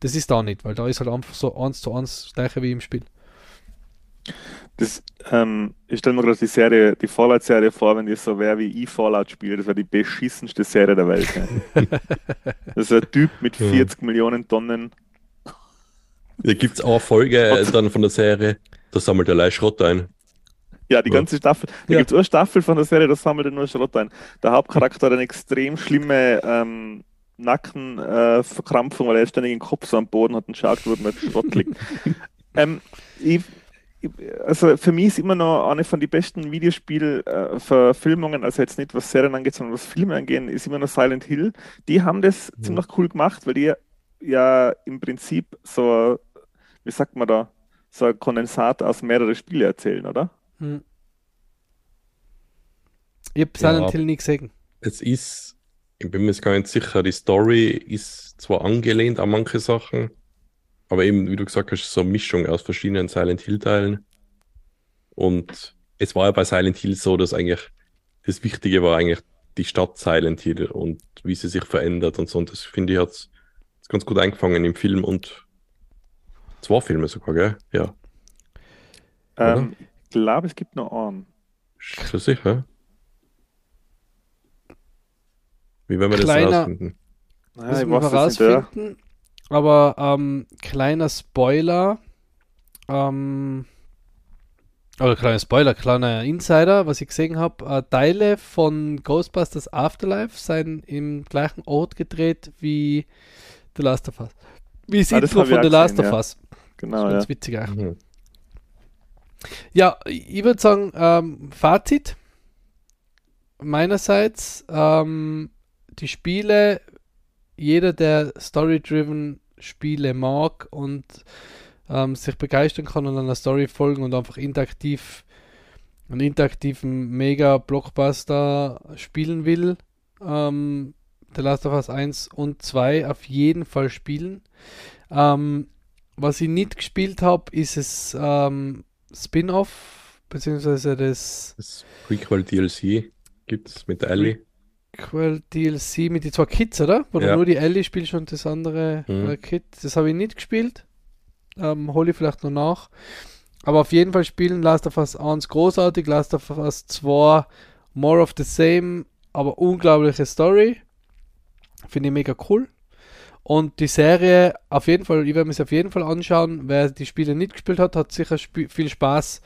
Das ist da nicht, weil da ist halt einfach so eins zu eins das gleiche wie im Spiel. Das, ähm, ich stelle mir gerade die Serie, die Fallout-Serie vor, wenn die so wäre wie ich Fallout spiele, das wäre die beschissenste Serie der Welt. das ist ein Typ mit 40 ja. Millionen Tonnen. Da gibt es auch Folge dann von der Serie, da sammelt er leicht Schrott ein. Ja, die ganze Staffel. Da ja. gibt es eine Staffel von der Serie, da sammelt er nur Schrott ein. Der Hauptcharakter hat eine extrem schlimme ähm, Nackenverkrampfung, äh, weil er ständig den Kopf so am Boden hat und schaut, wo man Schrott liegt. ähm, ich, also für mich ist immer noch eine von den besten Videospielverfilmungen, äh, also jetzt nicht was Serien angeht, sondern was Filme angeht, ist immer noch Silent Hill. Die haben das mhm. ziemlich cool gemacht, weil die ja im Prinzip so, wie sagt man da, so ein Kondensat aus mehreren Spielen erzählen, oder? Hm. Ich habe Silent Hill nie gesehen. Es ist, ich bin mir jetzt gar nicht sicher, die Story ist zwar angelehnt an manche Sachen, aber eben, wie du gesagt hast, so eine Mischung aus verschiedenen Silent Hill-Teilen. Und es war ja bei Silent Hill so, dass eigentlich das Wichtige war eigentlich die Stadt Silent Hill und wie sie sich verändert und so. Und das finde ich hat ist ganz gut eingefangen im Film und zwei Filme sogar, gell? Ja. Ähm, ich glaube, es gibt noch einen. Schon sicher? Wie werden wir Kleiner- das rausfinden? Naja, ich weiß nicht, ja. herausfinden. Aber ähm, kleiner Spoiler. Ähm, oder kleiner Spoiler, kleiner Insider, was ich gesehen habe. Äh, Teile von Ghostbusters Afterlife seien im gleichen Ort gedreht wie The Last of Us. Wie das Ah, das Intro hab ich von The Last gesehen, of ja. Us. Genau, das ja. ist witzig eigentlich. Mhm. Ja, ich würde sagen, ähm, Fazit meinerseits, ähm, die Spiele, jeder, der Story-driven Spiele mag und ähm, sich begeistern kann und einer Story folgen und einfach interaktiv einen interaktiven Mega-Blockbuster spielen will, ähm, The Last of Us 1 und 2 auf jeden Fall spielen. Ähm, was ich nicht gespielt habe, ist es ähm, Spin-off, beziehungsweise das Das Prequel DLC gibt es mit der Ellie. Prequel DLC mit den zwei Kids, oder? Du Ja. nur die Ellie spielst und das andere Mhm. äh, Kid. Das habe ich nicht gespielt. Ähm, hole ich vielleicht noch nach. Aber auf jeden Fall spielen Last of Us 1 großartig, Last of Us 2 more of the same, aber unglaubliche Story. Finde ich mega cool. Und die Serie, auf jeden Fall, ich werde mir sie auf jeden Fall anschauen. Wer die Spiele nicht gespielt hat, hat sicher viel Spaß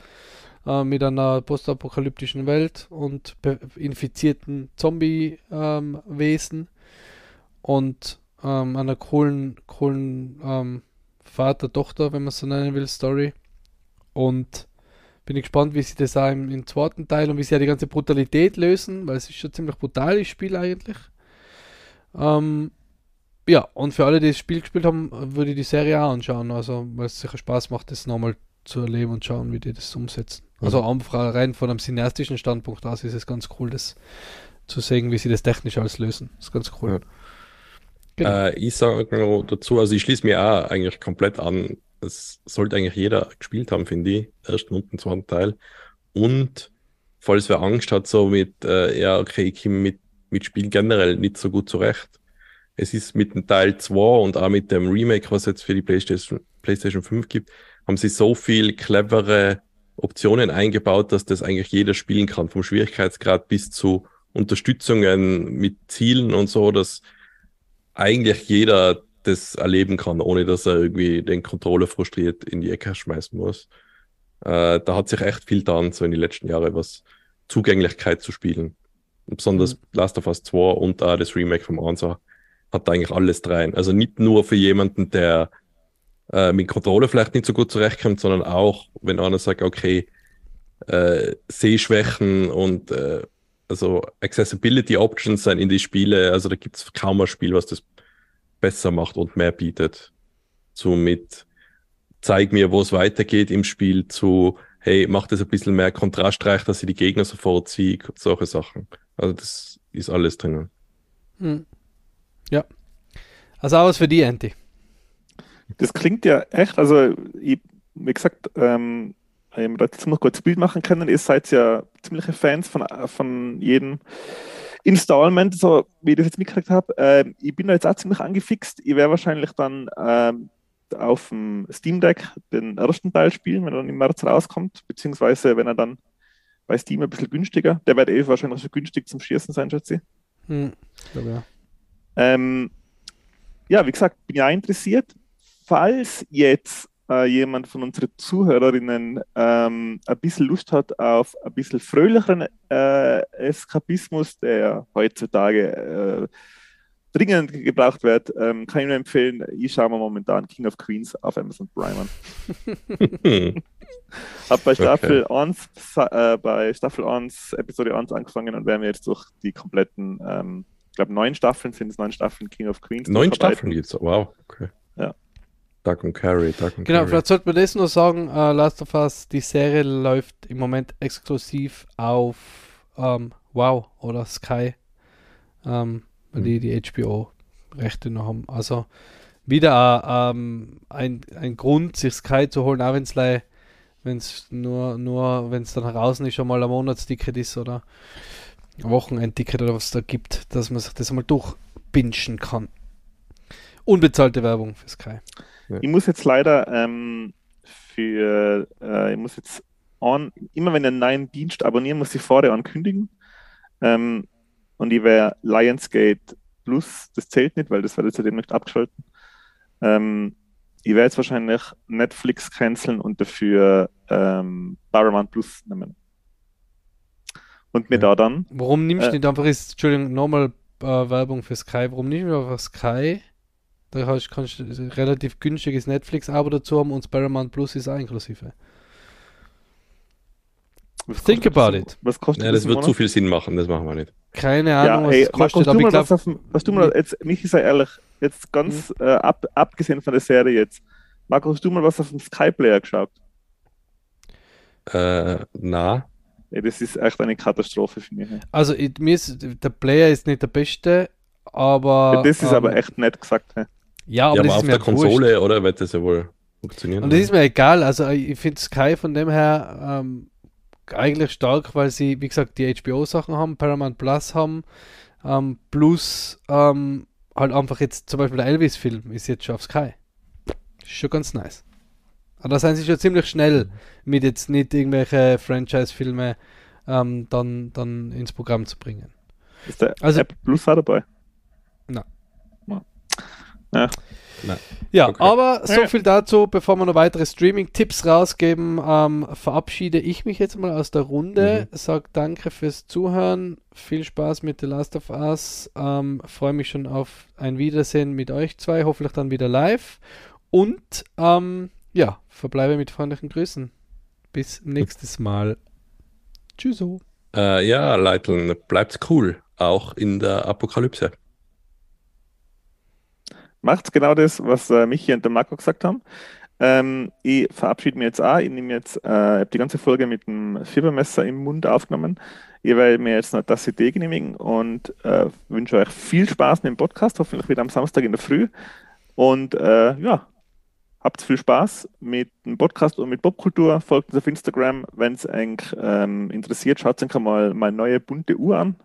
äh, mit einer postapokalyptischen Welt und infizierten Zombie-Wesen und ähm, einer coolen, coolen ähm, Vater-Tochter, wenn man es so nennen will, Story. Und bin ich gespannt, wie sie das auch im, im zweiten Teil und wie sie ja die ganze Brutalität lösen, weil es ist schon ziemlich brutal, das Spiel eigentlich. Ähm, ja, und für alle, die das Spiel gespielt haben, würde ich die Serie auch anschauen, also weil es sicher Spaß macht, das nochmal zu erleben und schauen, wie die das umsetzen. Also einfach rein von einem cineastischen Standpunkt aus ist es ganz cool, das zu sehen, wie sie das technisch alles lösen. Das ist ganz cool. Ja. Genau. Äh, ich sage dazu, also ich schließe mir auch eigentlich komplett an. Das sollte eigentlich jeder gespielt haben, finde ich. Ersten und den zweiten Teil. Und falls wer Angst hat, so mit, äh, ja, okay, ich komme mit, mit Spiel generell nicht so gut zurecht. Es ist mit dem Teil 2 und auch mit dem Remake, was es jetzt für die PlayStation, PlayStation 5 gibt, haben sie so viel clevere Optionen eingebaut, dass das eigentlich jeder spielen kann, vom Schwierigkeitsgrad bis zu Unterstützungen mit Zielen und so, dass eigentlich jeder das erleben kann, ohne dass er irgendwie den Controller frustriert in die Ecke schmeißen muss. Äh, da hat sich echt viel getan, so in den letzten Jahren, was Zugänglichkeit zu spielen. Besonders Last of Us 2 und auch das Remake vom Ansa hat eigentlich alles rein. Also nicht nur für jemanden, der äh, mit Controller vielleicht nicht so gut zurechtkommt, sondern auch, wenn einer sagt, okay, äh, Sehschwächen und äh, also Accessibility Options sind in die Spiele, also da gibt es kaum ein Spiel, was das besser macht und mehr bietet. So mit zeig mir, wo es weitergeht im Spiel zu, hey, mach das ein bisschen mehr kontrastreich, dass ich die Gegner sofort sehe, solche Sachen. Also das ist alles drinnen. Hm. Ja. Also auch was für die, Anti. Das klingt ja echt, also ich, wie gesagt, ähm, ich habe da jetzt noch kurz Bild machen können. Ihr seid ja ziemliche Fans von, von jedem Installment, so wie ich das jetzt mitgekriegt habe. Ähm, ich bin da jetzt auch ziemlich angefixt. Ich werde wahrscheinlich dann ähm, auf dem Steam Deck den ersten Teil spielen, wenn er dann im März rauskommt, beziehungsweise wenn er dann bei Steam ein bisschen günstiger. Der wird eh wahrscheinlich so günstig zum Schießen sein, schätze ich. Hm. Ich glaube, ja. Ähm, ja, wie gesagt, bin ja interessiert. Falls jetzt äh, jemand von unseren Zuhörerinnen ähm, ein bisschen Lust hat auf ein bisschen fröhlicheren äh, Eskapismus, der heutzutage äh, dringend gebraucht wird, ähm, kann ich nur empfehlen, ich schaue mir momentan King of Queens auf Amazon Prime an. Hab bei Staffel 1, äh, bei Staffel 1, Episode 1 angefangen und werden wir jetzt durch die kompletten, ähm, ich glaube neun Staffeln sind es, neun Staffeln King of Queens. Neun. Staffeln gibt's. Wow, okay. Ja. Duck und Carry, Duck und Genau, Carry. vielleicht sollte man das nur sagen, äh, Last of Us, die Serie läuft im Moment exklusiv auf ähm, Wow oder Sky, ähm, weil die die HBO-Rechte noch haben. Also wieder äh, ähm, ein, ein Grund, sich Sky zu holen, auch wenn es wenn es nur, nur wenn es dann heraus ist, schon mal ein Monatsticket ist oder Wochenendticket oder was es da gibt, dass man sich das einmal durchbinschen kann. Unbezahlte Werbung für Sky. Ja. Ich muss jetzt leider ähm, für, äh, ich muss jetzt on, immer wenn ich einen neuen Dienst abonnieren, muss ich vorher ankündigen. Ähm, und ich wäre Lionsgate Plus, das zählt nicht, weil das wird jetzt ja demnächst abgeschalten. Ähm, ich werde jetzt wahrscheinlich Netflix canceln und dafür ähm, Paramount Plus nehmen. Und mir ja. da dann. Warum nimmst du äh, nicht einfach, ist, Entschuldigung, nochmal äh, Werbung für Sky, warum nimmst du einfach Sky? Da kannst, kannst du relativ günstiges Netflix-Abo dazu haben und Paramount Plus ist auch inklusive. Was Think about it. Was kostet ja, das? Das wird zu viel Sinn machen, das machen wir nicht. Keine Ahnung, ja, was ey, es kostet. Aber ich glaub, was, auf, was du mal, jetzt, Michi, sei ehrlich, jetzt ganz mhm. äh, ab, abgesehen von der Serie jetzt, Marco, hast du mal was auf dem Sky-Player geschaut? Äh, na. Das ist echt eine Katastrophe für mich. Also, ich, mir ist, der Player ist nicht der beste, aber. Ja, das ist ähm, aber echt nett gesagt. Hey. Ja, aber, ja, aber auf der Konsole, wurscht. oder? Wird das ja wohl funktionieren. Und das ist mir egal. Also, ich finde Sky von dem her ähm, eigentlich stark, weil sie, wie gesagt, die HBO-Sachen haben, Paramount Plus haben, ähm, plus ähm, halt einfach jetzt zum Beispiel der Elvis-Film ist jetzt schon auf Sky. Ist schon ganz nice. Aber da sind sie schon ziemlich schnell mit jetzt nicht irgendwelche Franchise-Filme ähm, dann, dann ins Programm zu bringen. Ist der also, Apple Plus auch dabei? Nein. Ja. Nein. Ja, okay. aber so viel dazu, bevor wir noch weitere Streaming-Tipps rausgeben, ähm, verabschiede ich mich jetzt mal aus der Runde, mhm. sage danke fürs Zuhören, viel Spaß mit The Last of Us, ähm, freue mich schon auf ein Wiedersehen mit euch zwei, hoffentlich dann wieder live und ähm, ja, verbleibe mit freundlichen Grüßen. Bis nächstes Mal. Tschüsso. Äh, ja, Leiteln, bleibt cool, auch in der Apokalypse macht genau das, was äh, Michi und der Marco gesagt haben. Ähm, ich verabschiede mich jetzt auch. Ich nehme jetzt, äh, habe die ganze Folge mit dem Fiebermesser im Mund aufgenommen. Ich werde mir jetzt noch das Idee genehmigen und äh, wünsche euch viel Spaß mit dem Podcast. Hoffentlich wieder am Samstag in der Früh. Und äh, ja, habt viel Spaß mit dem Podcast und mit Popkultur. Folgt uns auf Instagram, wenn es euch ähm, interessiert. Schaut euch mal meine neue bunte Uhr an,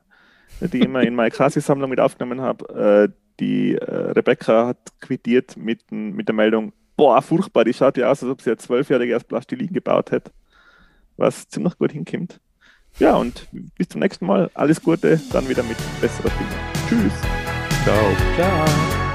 die ich immer in meine Kasi-Sammlung mit aufgenommen habe. Äh, die äh, Rebecca hat quittiert mit, mit der Meldung, boah, furchtbar, die schaut ja aus, als ob sie ein Zwölfjährige aus Plastilin gebaut hätte, was ziemlich gut hinkommt. Ja, und bis zum nächsten Mal. Alles Gute, dann wieder mit besserer Stimme. Tschüss. Ciao. Ciao.